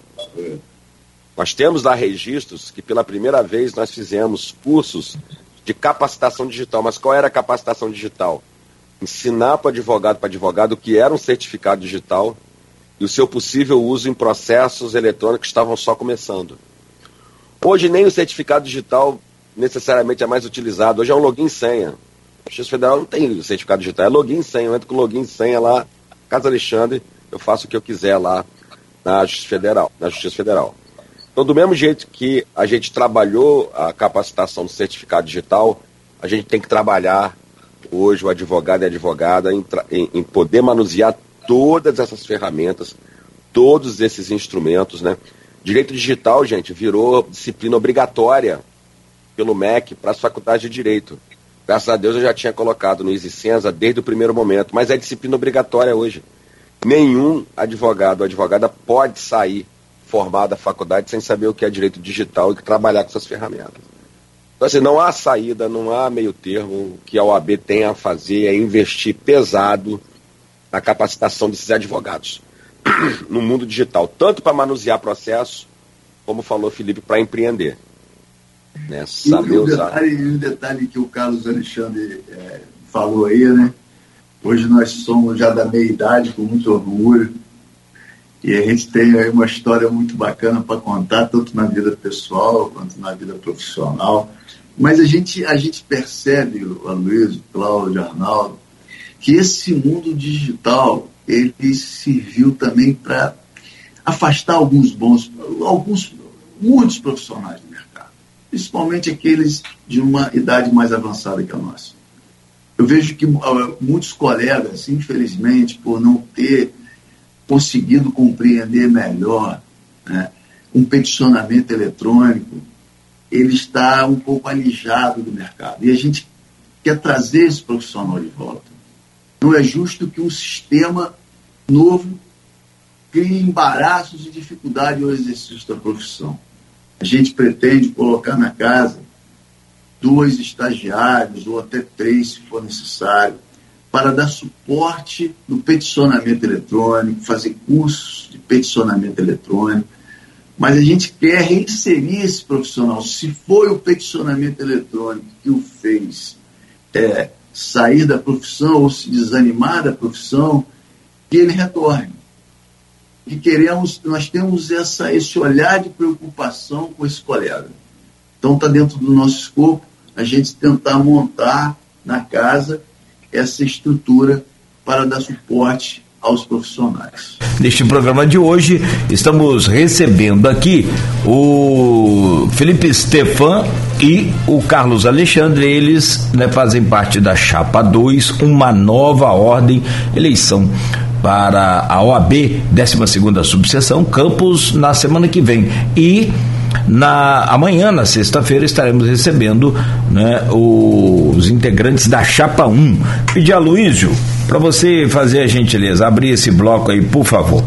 Nós temos lá registros que pela primeira vez nós fizemos cursos de capacitação digital. Mas qual era a capacitação digital? Ensinar para advogado para advogado o que era um certificado digital e o seu possível uso em processos eletrônicos que estavam só começando. Hoje nem o certificado digital necessariamente é mais utilizado. Hoje é um login e senha. A Justiça Federal não tem certificado digital, é login e senha. Eu entro com login e senha lá, Casa Alexandre, eu faço o que eu quiser lá na Justiça Federal. Na Justiça Federal. Então, do mesmo jeito que a gente trabalhou a capacitação do certificado digital, a gente tem que trabalhar hoje o advogado e a advogada em, em, em poder manusear todas essas ferramentas, todos esses instrumentos, né? Direito digital, gente, virou disciplina obrigatória pelo MEC para as faculdades de direito. Graças a Deus eu já tinha colocado no Isicenza desde o primeiro momento, mas é disciplina obrigatória hoje. Nenhum advogado ou advogada pode sair formado da faculdade sem saber o que é direito digital e trabalhar com essas ferramentas. Então, assim, não há saída, não há meio termo. O que a OAB tem a fazer é investir pesado na capacitação desses advogados (clears throat) no mundo digital, tanto para manusear processo, como falou Felipe, para empreender. Né? Saber e um detalhe, um detalhe que o Carlos Alexandre é, falou aí, né? Hoje nós somos já da meia idade, com muito orgulho. E a gente tem aí uma história muito bacana para contar, tanto na vida pessoal quanto na vida profissional. Mas a gente, a gente percebe, Luiz, Cláudio, Arnaldo, que esse mundo digital ele serviu também para afastar alguns bons, alguns, muitos profissionais do mercado, principalmente aqueles de uma idade mais avançada que a nossa. Eu vejo que uh, muitos colegas, infelizmente, por não ter conseguido compreender melhor né, um peticionamento eletrônico, ele está um pouco alijado do mercado. E a gente quer trazer esse profissional de volta. Não é justo que um sistema novo crie embaraços e dificuldade ao exercício da profissão. a gente pretende colocar na casa dois estagiários ou até três, se for necessário, para dar suporte no peticionamento eletrônico, fazer cursos de peticionamento eletrônico. Mas a gente quer reinserir esse profissional. Se foi o peticionamento eletrônico que o fez é, sair da profissão ou se desanimar da profissão, que ele retorne. E queremos, nós temos essa, esse olhar de preocupação com esse colega. Então está dentro do nosso escopo a gente tentar montar na casa essa estrutura para dar suporte aos profissionais. Neste programa de hoje, estamos recebendo aqui o Felipe Stefan e o Carlos Alexandre. Eles né, fazem parte da Chapa 2, uma nova ordem, eleição para a OAB, 12 subseção, Campos, na semana que vem. E na amanhã, na sexta-feira, estaremos recebendo né, os integrantes da Chapa 1. Pedir a Luísio para você fazer a gentileza, abrir esse bloco aí, por favor.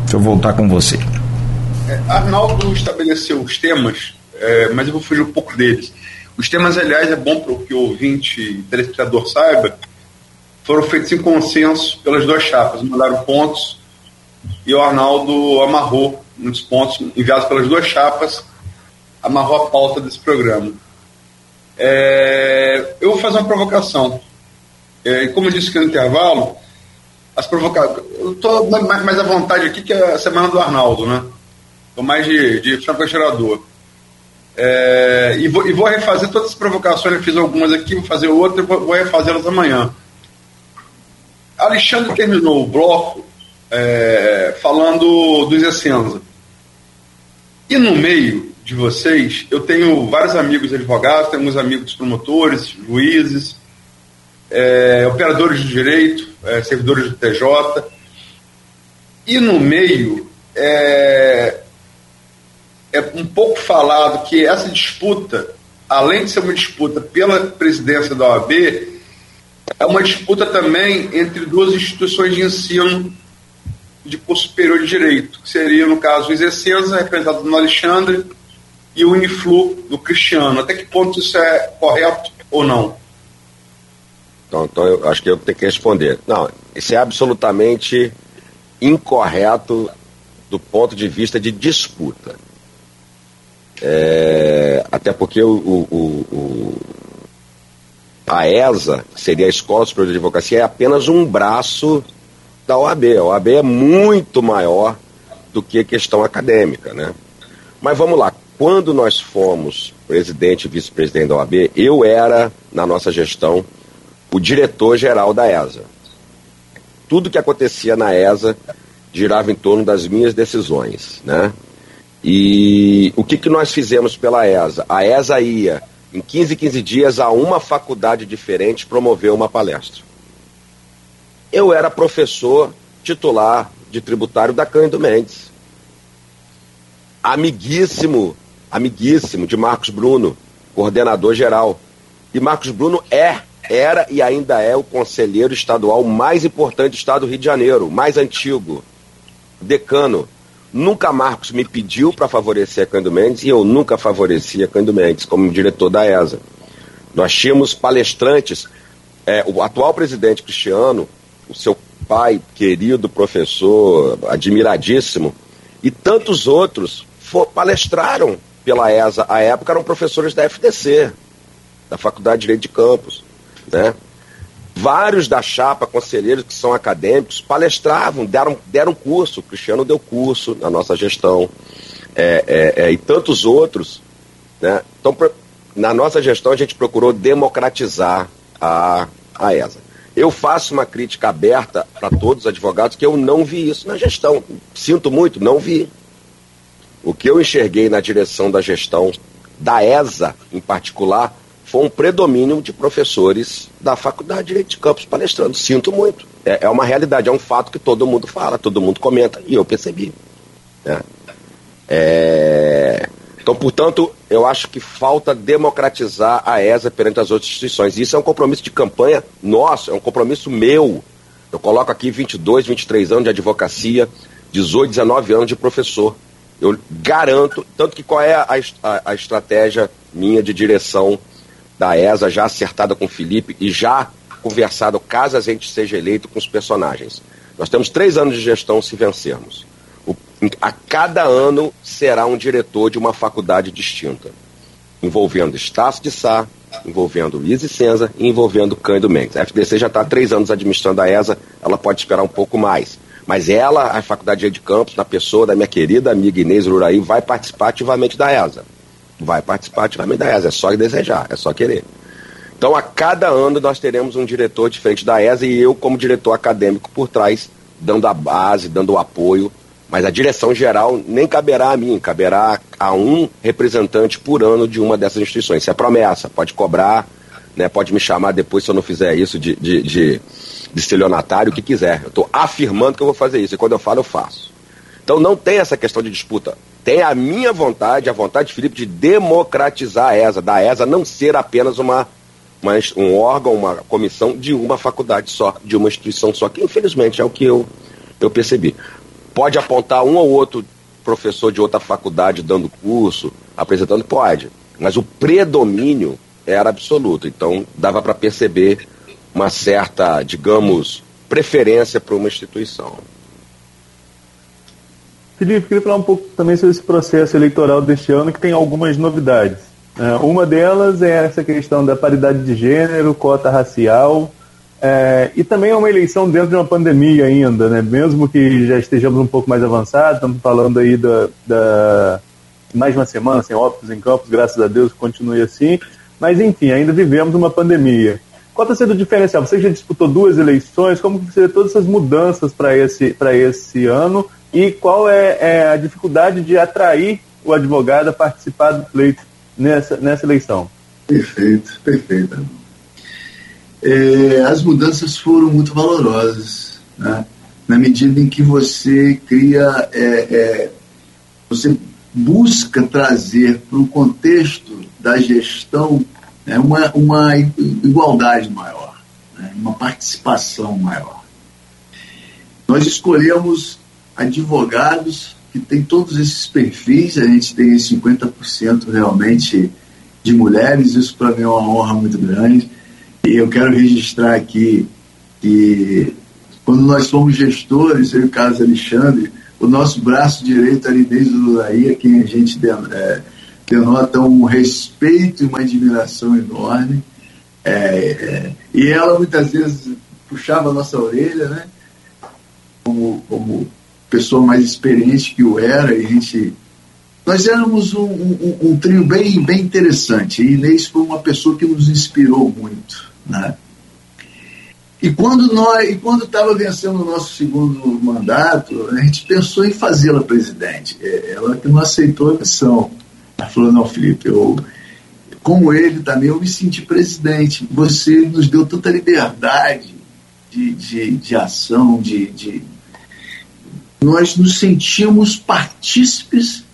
Deixa eu voltar com você. É, Arnaldo estabeleceu os temas, é, mas eu vou fugir um pouco deles. Os temas, aliás, é bom para que o ouvinte, telespectador saiba, foram feitos em consenso pelas duas chapas, mandaram pontos e o Arnaldo amarrou muitos pontos enviados pelas duas chapas, amarrou a pauta desse programa. É, eu vou fazer uma provocação. É, como eu disse que no intervalo, as provocações. Eu estou mais, mais à vontade aqui que a semana do Arnaldo, né? Estou mais de, de franco. É, e, vou, e vou refazer todas as provocações, eu fiz algumas aqui, vou fazer outras, vou, vou refazê-las amanhã. Alexandre terminou o bloco é, falando dos Essenza. E no meio de vocês, eu tenho vários amigos advogados, tenho alguns amigos promotores, juízes, é, operadores de direito, é, servidores do TJ. E no meio, é, é um pouco falado que essa disputa, além de ser uma disputa pela presidência da OAB, é uma disputa também entre duas instituições de ensino de curso superior de direito, que seria, no caso, o Exercenza, representado no Alexandre, e o Uniflu, do Cristiano. Até que ponto isso é correto ou não? Então, então eu acho que eu tenho que responder. Não, isso é absolutamente incorreto do ponto de vista de disputa. É, até porque o, o, o, a ESA, seria a Escola Superior de Advocacia, é apenas um braço da OAB. A OAB é muito maior do que a questão acadêmica, né? Mas vamos lá, quando nós fomos presidente e vice-presidente da OAB, eu era, na nossa gestão, o diretor-geral da ESA. Tudo que acontecia na ESA girava em torno das minhas decisões, né? E o que, que nós fizemos pela ESA? A ESA ia, em 15, 15 dias, a uma faculdade diferente promover uma palestra. Eu era professor titular de tributário da Cândido Mendes. Amiguíssimo, amiguíssimo de Marcos Bruno, coordenador geral. E Marcos Bruno é, era e ainda é o conselheiro estadual mais importante do estado do Rio de Janeiro, mais antigo, decano. Nunca Marcos me pediu para favorecer a Cândido Mendes e eu nunca favoreci a Cândido Mendes como diretor da ESA. Nós tínhamos palestrantes, é, o atual presidente Cristiano, o seu pai querido, professor, admiradíssimo, e tantos outros for, palestraram pela ESA. À época eram professores da FDC, da Faculdade de Direito de Campos. Né? Vários da chapa, conselheiros que são acadêmicos, palestravam, deram, deram curso. O Cristiano deu curso na nossa gestão. É, é, é, e tantos outros. Né? Então, na nossa gestão, a gente procurou democratizar a, a ESA. Eu faço uma crítica aberta para todos os advogados que eu não vi isso na gestão. Sinto muito, não vi. O que eu enxerguei na direção da gestão da ESA, em particular, foi um predomínio de professores da Faculdade de Direito de Campos palestrando. Sinto muito. É, é uma realidade, é um fato que todo mundo fala, todo mundo comenta, e eu percebi. Né? É... Então, portanto, eu acho que falta democratizar a ESA perante as outras instituições. Isso é um compromisso de campanha nosso, é um compromisso meu. Eu coloco aqui 22, 23 anos de advocacia, 18, 19 anos de professor. Eu garanto, tanto que qual é a, a, a estratégia minha de direção da ESA, já acertada com o Felipe e já conversado caso a gente seja eleito com os personagens. Nós temos três anos de gestão se vencermos. O, a cada ano será um diretor de uma faculdade distinta, envolvendo Estácio de Sá, envolvendo Luiz e Senza e envolvendo Cândido Mendes. A FDC já está há três anos administrando a ESA, ela pode esperar um pouco mais. Mas ela, a Faculdade de Campos, na pessoa da minha querida amiga Inês Luraí, vai participar ativamente da ESA. Vai participar ativamente da ESA, é só desejar, é só querer. Então, a cada ano nós teremos um diretor diferente da ESA e eu, como diretor acadêmico por trás, dando a base, dando o apoio. Mas a direção geral nem caberá a mim, caberá a um representante por ano de uma dessas instituições. Isso é promessa, pode cobrar, né, pode me chamar depois se eu não fizer isso de, de, de de estelionatário, o que quiser. Eu estou afirmando que eu vou fazer isso. E quando eu falo, eu faço. Então não tem essa questão de disputa. Tem a minha vontade, a vontade de Felipe de democratizar a ESA, da ESA não ser apenas uma, uma, um órgão, uma comissão de uma faculdade só, de uma instituição só, que infelizmente é o que eu, eu percebi. Pode apontar um ou outro professor de outra faculdade dando curso, apresentando, pode. Mas o predomínio era absoluto. Então dava para perceber uma certa, digamos, preferência para uma instituição. Felipe, queria falar um pouco também sobre esse processo eleitoral deste ano, que tem algumas novidades. É, uma delas é essa questão da paridade de gênero, cota racial, é, e também é uma eleição dentro de uma pandemia ainda, né? mesmo que já estejamos um pouco mais avançados, estamos falando aí da, da mais uma semana sem óbitos em campos, graças a Deus continue assim, mas enfim, ainda vivemos uma pandemia. Qual está sendo o diferencial? Você já disputou duas eleições, como você todas essas mudanças para esse, esse ano e qual é, é, a dificuldade de atrair o advogado a participar do pleito nessa, nessa eleição? Perfeito, perfeito. É, as mudanças foram muito valorosas, né? na medida em que você cria, é, é, você busca trazer para o contexto da gestão né, uma, uma igualdade maior, né, uma participação maior. Nós escolhemos advogados que têm todos esses perfis, a gente tem 50% realmente de mulheres, isso para mim é uma honra muito grande. E eu quero registrar aqui que quando nós fomos gestores, eu e o Carlos Alexandre, o nosso braço direito era Inês Lulaí, a quem a gente é, denota um respeito e uma admiração enorme. É, é, e ela muitas vezes puxava a nossa orelha, né? Como, como pessoa mais experiente que eu era, e a gente. Nós éramos um, um, um trio bem, bem interessante. E Inês foi uma pessoa que nos inspirou muito. Né? E quando nós, e quando estava vencendo o nosso segundo mandato, a gente pensou em fazê-la presidente. É, ela que não aceitou a missão. Ela falou, não, Felipe, eu, como ele também, eu me senti presidente. Você nos deu tanta liberdade de, de, de ação, de, de. Nós nos sentimos partícipes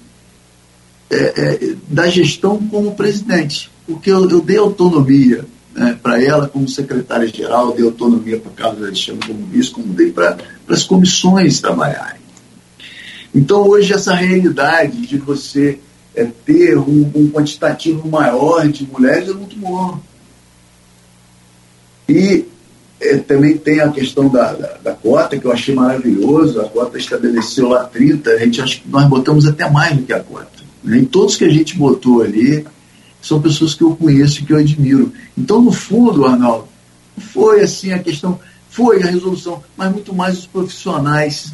é, é, da gestão como presidente, porque eu, eu dei autonomia né, para ela como secretária-geral, dei autonomia para Carlos Alexandre como vice, como dei para as comissões trabalharem. Então, hoje, essa realidade de você é, ter um, um, quantitativo maior de mulheres é muito bom. E é, também tem a questão da, da, da, cota, que eu achei maravilhoso. A cota estabeleceu lá 30, a gente acha que nós botamos até mais do que a cota. Né? Todos que a gente botou ali são pessoas que eu conheço e que eu admiro. Então, no fundo, Arnaldo, foi assim a questão, foi a resolução, mas muito mais os profissionais.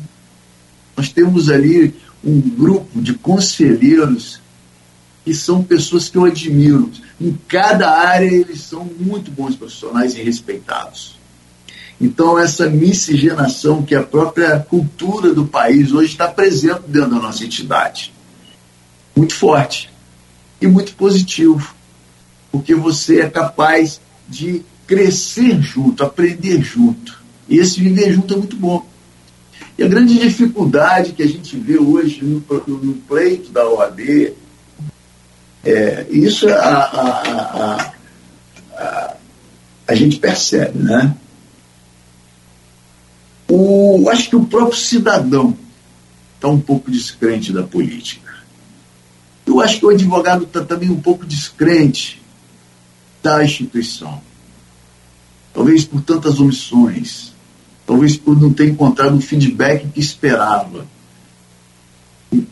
Nós temos ali um grupo de conselheiros que são pessoas que eu admiro. Em cada área eles são muito bons profissionais e respeitados. Então, essa miscigenação que a própria cultura do país hoje está presente dentro da nossa entidade. Muito forte e muito positivo, porque você é capaz de crescer junto, aprender junto. E esse viver junto é muito bom. E a grande dificuldade que a gente vê hoje no, no pleito da OAB é, isso a, a, a, a, gente percebe, né? O, acho que o próprio cidadão está um pouco descrente da política. eu acho que o advogado está também um pouco descrente da instituição. Talvez por tantas omissões, talvez por não ter encontrado o feedback que esperava,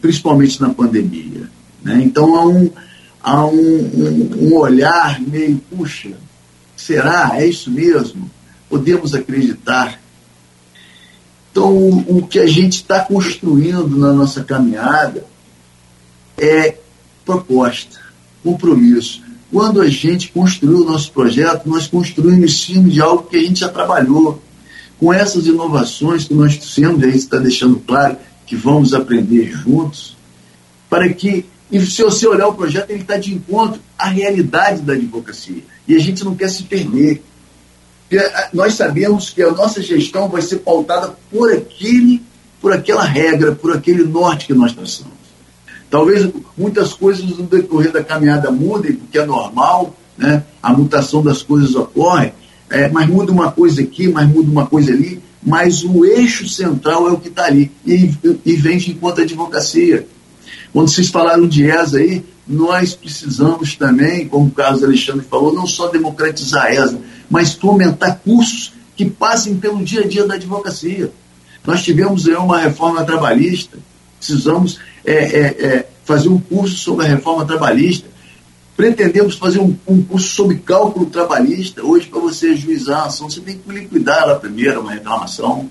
principalmente na pandemia. Né? Então há, um, há um, um, um olhar meio, puxa, será? É isso mesmo? Podemos acreditar? Então, o que a gente está construindo na nossa caminhada é proposta, compromisso. Quando a gente construiu o nosso projeto, nós construímos em cima de algo que a gente já trabalhou. Com essas inovações que nós temos, a gente está deixando claro que vamos aprender juntos, para que, e se você olhar o projeto, ele está de encontro à realidade da advocacia. E a gente não quer se perder. Porque nós sabemos que a nossa gestão vai ser pautada por aquele, por aquela regra, por aquele norte que nós traçamos. Talvez muitas coisas no decorrer da caminhada mudem, porque é normal, né? a mutação das coisas ocorre, é, mas muda uma coisa aqui, mas muda uma coisa ali, mas o eixo central é o que está ali, e, e vem de enquanto advocacia. Quando vocês falaram de ESA aí, nós precisamos também, como o Carlos Alexandre falou, não só democratizar a ESA, mas fomentar cursos que passem pelo dia a dia da advocacia. Nós tivemos aí uma reforma trabalhista, precisamos é, é, é, fazer um curso sobre a reforma trabalhista. Pretendemos fazer um, um curso sobre cálculo trabalhista. Hoje, para você ajuizar a ação, você tem que liquidar ela primeiro, uma reclamação.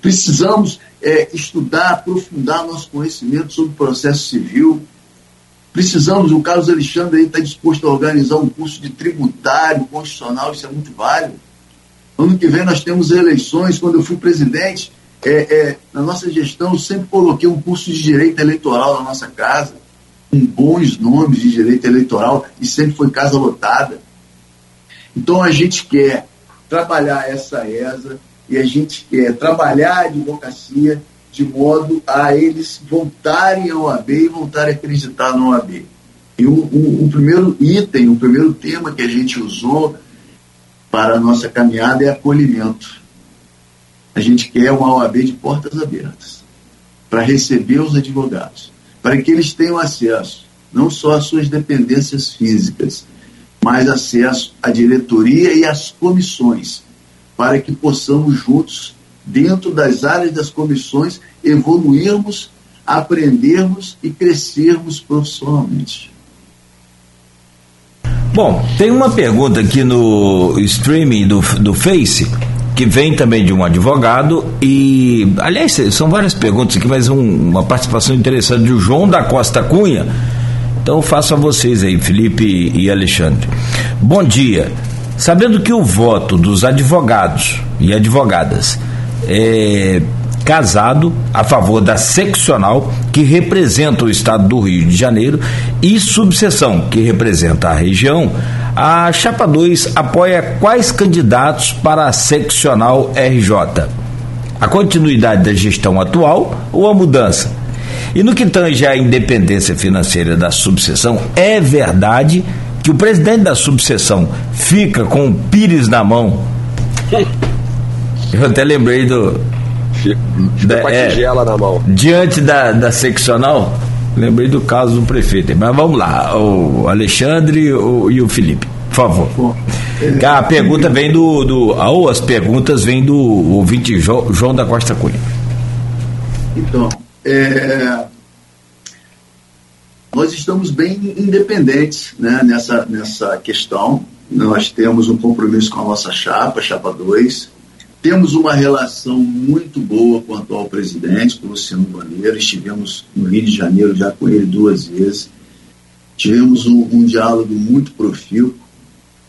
Precisamos é, estudar, aprofundar nosso conhecimento sobre o processo civil. Precisamos, o Carlos Alexandre está disposto a organizar um curso de tributário constitucional, isso é muito válido. Ano que vem nós temos eleições, quando eu fui presidente, é, é, na nossa gestão, sempre coloquei um curso de direito eleitoral na nossa casa, com bons nomes de direito eleitoral, e sempre foi casa lotada. Então a gente quer trabalhar essa ESA e a gente quer trabalhar a advocacia de modo a eles voltarem ao OAB e voltarem a acreditar no OAB. E o, o, o primeiro item, o primeiro tema que a gente usou para a nossa caminhada é acolhimento. A gente quer uma OAB de portas abertas para receber os advogados, para que eles tenham acesso não só às suas dependências físicas, mas acesso à diretoria e às comissões, para que possamos juntos, dentro das áreas das comissões, evoluirmos, aprendermos e crescermos profissionalmente. Bom, tem uma pergunta aqui no streaming do, do Face que vem também de um advogado e, aliás, são várias perguntas aqui, mas um, uma participação interessante do João da Costa Cunha. Então faço a vocês aí, Felipe e Alexandre. Bom dia. Sabendo que o voto dos advogados e advogadas é casado a favor da seccional, que representa o estado do Rio de Janeiro, e subseção, que representa a região, a Chapa 2 apoia quais candidatos para a seccional RJ? A continuidade da gestão atual ou a mudança? E no que tange à independência financeira da subseção, é verdade que o presidente da subseção fica com o pires na mão? Eu até lembrei do. Fica, fica com a é, tigela na mão. Diante da, da seccional, Lembrei do caso do prefeito. Mas vamos lá, o Alexandre o, e o Felipe, por favor. A pergunta vem do. do ou as perguntas vêm do ouvinte João da Costa Cunha. Então, é, nós estamos bem independentes né, nessa, nessa questão. Nós temos um compromisso com a nossa chapa, chapa 2, temos uma relação muito boa com o atual presidente, com o Luciano Bandeira. Estivemos no Rio de Janeiro já com ele duas vezes. Tivemos um, um diálogo muito profícuo,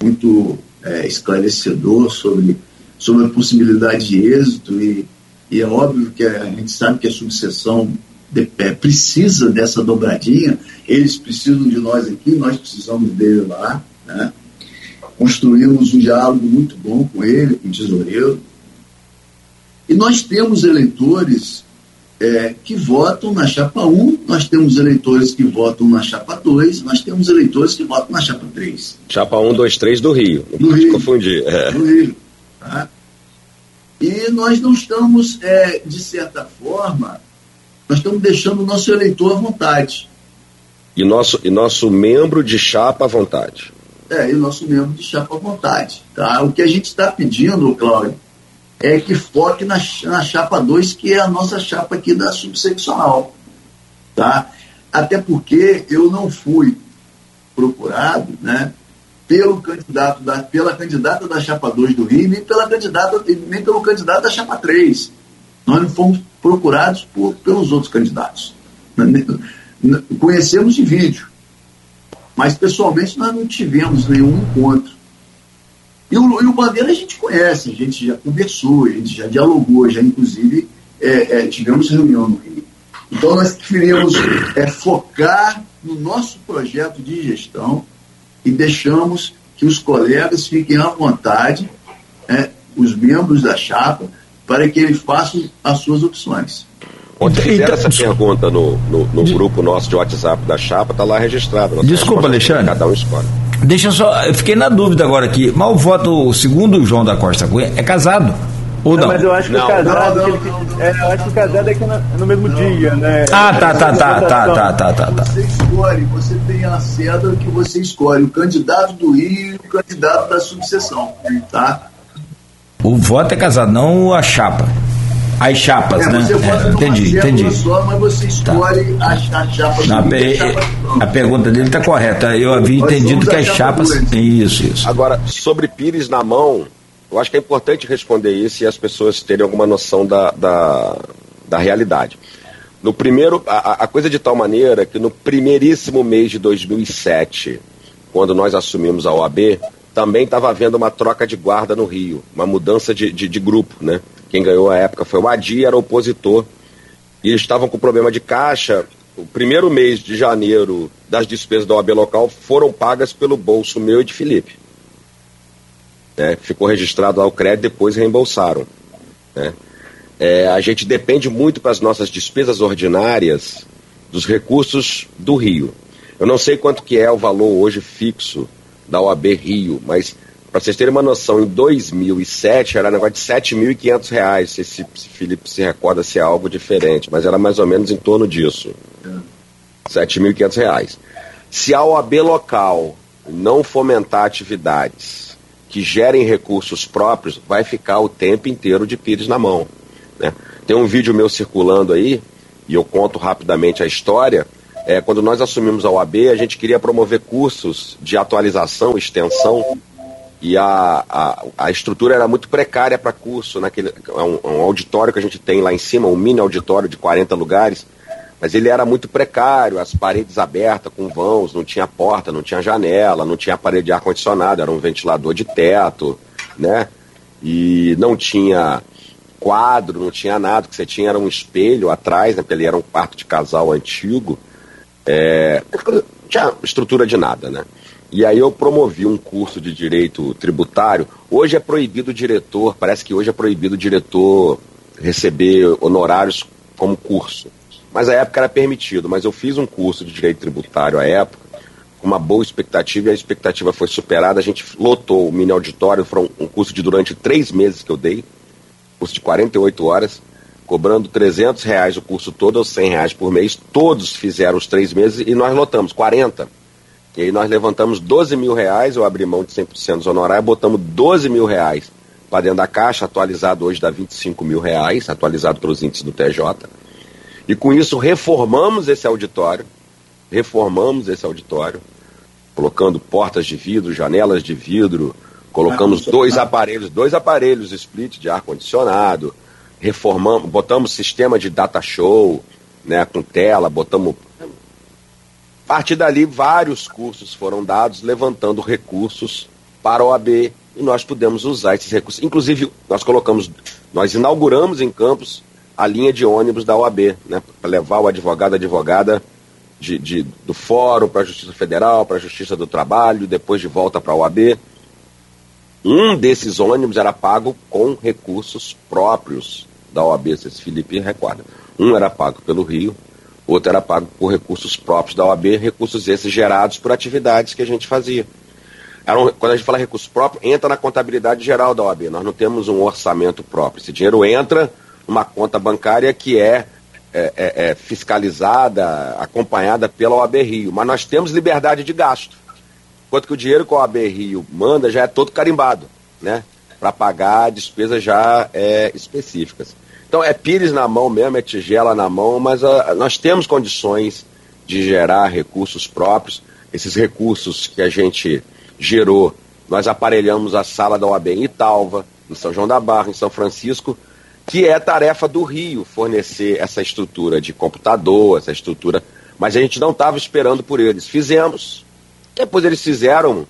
muito é, esclarecedor sobre, sobre a possibilidade de êxito. E, e, é óbvio que a gente sabe que a subseção de, é, precisa dessa dobradinha. Eles precisam de nós aqui, nós precisamos dele lá. Né? Construímos um diálogo muito bom com ele, com o tesoureiro e nós temos eleitores é, que votam na chapa 1, nós temos eleitores que votam na chapa 2, nós temos eleitores que votam na chapa 3. Chapa 1, 2, 3 do Rio, não do pode Rio, confundir. É. Do Rio. Tá? E nós não estamos, é, de certa forma, nós estamos deixando o nosso eleitor à vontade. E nosso, e nosso membro de chapa à vontade. É, e o nosso membro de chapa à vontade. Tá? O que a gente está pedindo, Cláudio, é que foque na, na chapa 2, que é a nossa chapa aqui da subseccional. Tá? Até porque eu não fui procurado né, pelo candidato da, pela candidata da chapa 2 do Rio, nem, pela candidata, nem pelo candidato da chapa 3. Nós não fomos procurados por, pelos outros candidatos. Conhecemos de vídeo, mas pessoalmente nós não tivemos nenhum encontro. E o, e o Bandeira a gente conhece, a gente já conversou, a gente já dialogou, já inclusive é, é, tivemos reunião no Rio. Então nós queríamos é, focar no nosso projeto de gestão e deixamos que os colegas fiquem à vontade, os membros da chapa, para que eles façam as suas opções. Ontem fizeram então, essa pergunta no, no, no de... grupo nosso de WhatsApp da chapa, está lá registrado. Desculpa, Alexandre. Cada um escolhe. Deixa eu só, eu fiquei na dúvida agora aqui. Mas o voto, segundo o João da Costa Cunha, é casado? Ou não? não? Mas eu acho que não. o casado, não, não, é, eu acho que o casado é que no, no mesmo dia, né? Ah, tá, tá, tá, tá, tá, tá, tá, tá. Você escolhe, você tem a cédula que você escolhe, o candidato do Rio e o candidato da subseção, tá? O voto é casado, não a chapa. As chapas, é, né? É, entendi, entendi. Só, mas você tá. escolhe tá. a, a chapa Não, a, chapa a, pergunta dele está correta. Eu havia Nós entendido que as chapas. Isso, isso. Agora, sobre Pires na mão, eu acho que é importante responder isso e as pessoas terem alguma noção da, da, da realidade. No primeiro, a, a coisa de tal maneira que no primeiríssimo mês de 2007, quando nós assumimos a OAB, também estava havendo uma troca de guarda no Rio, uma mudança de, de, de grupo, né? Quem ganhou a época foi o Adi, era opositor. E eles estavam com problema de caixa. O primeiro mês de janeiro das despesas da OAB local foram pagas pelo bolso meu e de Felipe. É, ficou registrado lá o crédito, depois reembolsaram. Né? É, a gente depende muito para as nossas despesas ordinárias dos recursos do Rio. Eu não sei quanto que é o valor hoje fixo da OAB Rio, mas para vocês terem uma noção, em 2007 era negócio de 7.500 reais, se, se, se Felipe se recorda se é algo diferente, mas era mais ou menos em torno disso. 7.500 reais. Se a OAB local não fomentar atividades que gerem recursos próprios, vai ficar o tempo inteiro de pires na mão. Né? Tem um vídeo meu circulando aí, e eu conto rapidamente a história, é, quando nós assumimos a OAB, a gente queria promover cursos de atualização, extensão, e a, a, a estrutura era muito precária para curso, naquele, é um, um, auditório que a gente tem lá em cima, um mini auditório de 40 lugares, mas ele era muito precário, as paredes abertas com vãos, não tinha porta, não tinha janela, não tinha parede de ar-condicionado, era um ventilador de teto, né? E não tinha quadro, não tinha nada, o que você tinha era um espelho atrás, né? Porque ele era um quarto de casal antigo, é, não tinha estrutura de nada, né? E aí eu promovi um curso de direito tributário. Hoje é proibido o diretor, parece que hoje é proibido o diretor receber honorários como curso. Mas a época era permitido. Mas eu fiz um curso de direito tributário à época, com uma boa expectativa, e a expectativa foi superada. A gente lotou o mini auditório, foi um curso de durante três meses que eu dei, curso de 48 horas cobrando 300 reais o curso todo ou 100 reais por mês. Todos fizeram os três meses e nós lotamos 40. E aí nós levantamos 12 mil reais, eu abri mão de 100% dos honorários, botamos 12 mil reais para dentro da caixa, atualizado hoje dá 25 mil reais, atualizado pelos índices do TJ. E com isso reformamos esse auditório, reformamos esse auditório, colocando portas de vidro, janelas de vidro, colocamos dois aparelhos, dois aparelhos split de ar-condicionado, reformamos, botamos sistema de data show, né, com tela, botamos a partir dali, vários cursos foram dados, levantando recursos para o AB e nós pudemos usar esses recursos. Inclusive, nós colocamos, nós inauguramos em Campos a linha de ônibus da OAB, né, para levar o advogado, a advogada de, de do Fórum para a Justiça Federal, para a Justiça do Trabalho, depois de volta para a OAB. Um desses ônibus era pago com recursos próprios da OAB, se Felipe recorda. Um era pago pelo Rio, outro era pago por recursos próprios da OAB, recursos esses gerados por atividades que a gente fazia. Um, quando a gente fala recurso próprio, entra na contabilidade geral da OAB. Nós não temos um orçamento próprio. Esse dinheiro entra numa conta bancária que é, é, é, é, fiscalizada, acompanhada pela OAB Rio, mas nós temos liberdade de gasto. Enquanto que o dinheiro que a OAB Rio manda já é todo carimbado, né? Para pagar despesas já é, específicas. Então é pires na mão mesmo, é tigela na mão, mas a, nós temos condições de gerar recursos próprios. Esses recursos que a gente gerou, nós aparelhamos a sala da OAB em Italva, em São João da Barra, em São Francisco, que é tarefa do Rio fornecer essa estrutura de computador, essa estrutura. Mas a gente não estava esperando por eles. Fizemos. Depois eles fizeram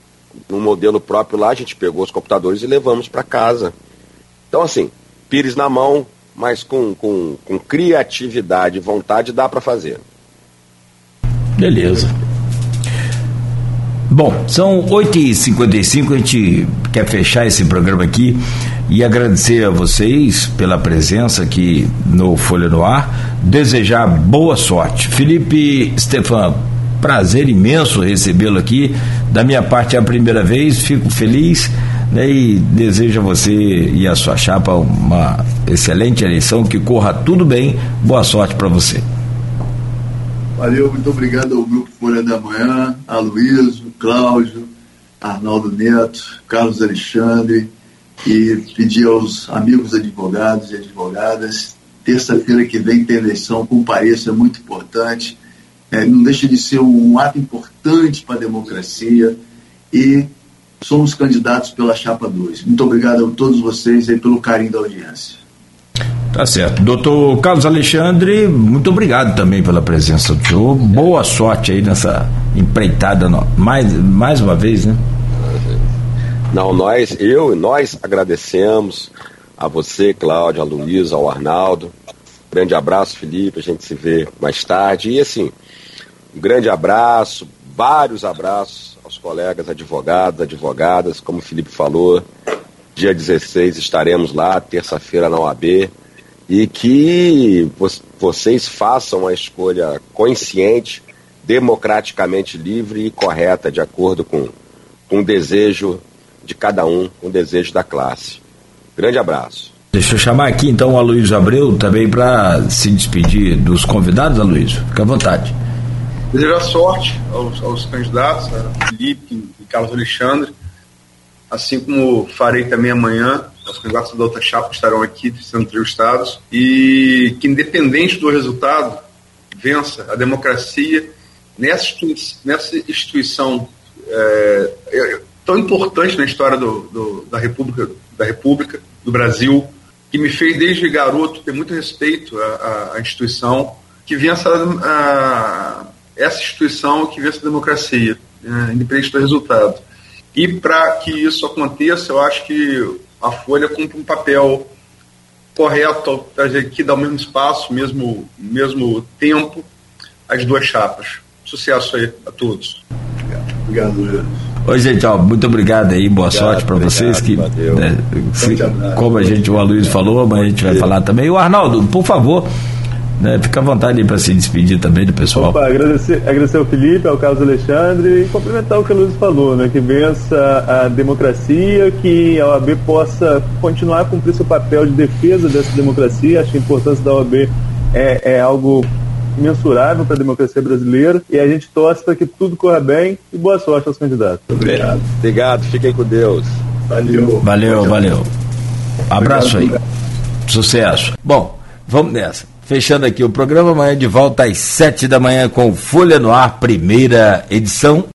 um modelo próprio lá, a gente pegou os computadores e levamos para casa. Então, assim, pires na mão, mas com, com, com criatividade e vontade dá para fazer. Beleza. Bom, são 8h55, a gente quer fechar esse programa aqui e agradecer a vocês pela presença aqui no Folha no Ar, desejar boa sorte. Felipe Stefan, prazer imenso recebê-lo aqui. Da minha parte é a primeira vez, fico feliz né, e desejo a você e a sua chapa uma excelente eleição, que corra tudo bem. Boa sorte para você. Valeu, muito obrigado ao Grupo Folha da Manhã, a Cláudio, Arnaldo Neto, Carlos Alexandre, e pedir aos amigos advogados e advogadas, terça-feira que vem tem eleição, compareça, é muito importante, é, não deixa de ser um ato importante para a democracia e somos candidatos pela Chapa 2. Muito obrigado a todos vocês e pelo carinho da audiência. Tá certo. Doutor Carlos Alexandre, muito obrigado também pela presença do senhor. Boa sorte aí nessa empreitada, mais, mais uma vez, né? Não, nós, eu e nós agradecemos a você, Cláudio, a Luísa, ao Arnaldo. Grande abraço, Felipe, a gente se vê mais tarde. E assim, um grande abraço, vários abraços aos colegas advogados, advogadas, como o Felipe falou, dia 16 estaremos lá, terça-feira na OAB e que vocês façam a escolha consciente, democraticamente livre e correta, de acordo com, com o desejo de cada um, com o desejo da classe. Grande abraço. Deixa eu chamar aqui então o Aloysio Abreu também para se despedir dos convidados, Aloysio. Fica à vontade. Desejar sorte aos, aos candidatos, a Felipe e Carlos Alexandre, assim como farei também amanhã os candidatos da outra chapa estarão aqui sendo entrevistados, e que, independente do resultado, vença a democracia nessa, nessa instituição é, é, tão importante na história do, do, da, República, da República, do Brasil, que me fez desde garoto ter muito respeito à, à instituição, que vença a, essa instituição que vença a democracia, né, independente do resultado. E para que isso aconteça, eu acho que a Folha cumpre um papel correto que dá o mesmo espaço, mesmo, mesmo tempo às duas chapas. Sucesso aí a todos. Obrigado, obrigado Oi, gente, ó, muito obrigado aí, boa obrigado, sorte para vocês. Que, né, se, como a gente, o Aloysio falou, mas a gente vai falar também. O Arnaldo, por favor, né? Fica à vontade para se despedir também do pessoal. Opa, agradecer, agradecer ao Felipe, ao Carlos Alexandre e complementar o que a Luz falou, né? Que vença a democracia, que a OAB possa continuar a cumprir seu papel de defesa dessa democracia. Acho que a importância da OAB é, é algo mensurável para a democracia brasileira e a gente torce para que tudo corra bem e boa sorte aos candidatos. Obrigado. Obrigado, fiquem com Deus. Valeu. Valeu, valeu. Abraço aí. Sucesso. Bom, vamos nessa. Fechando aqui o programa, amanhã de volta às sete da manhã com Folha no Ar, primeira edição.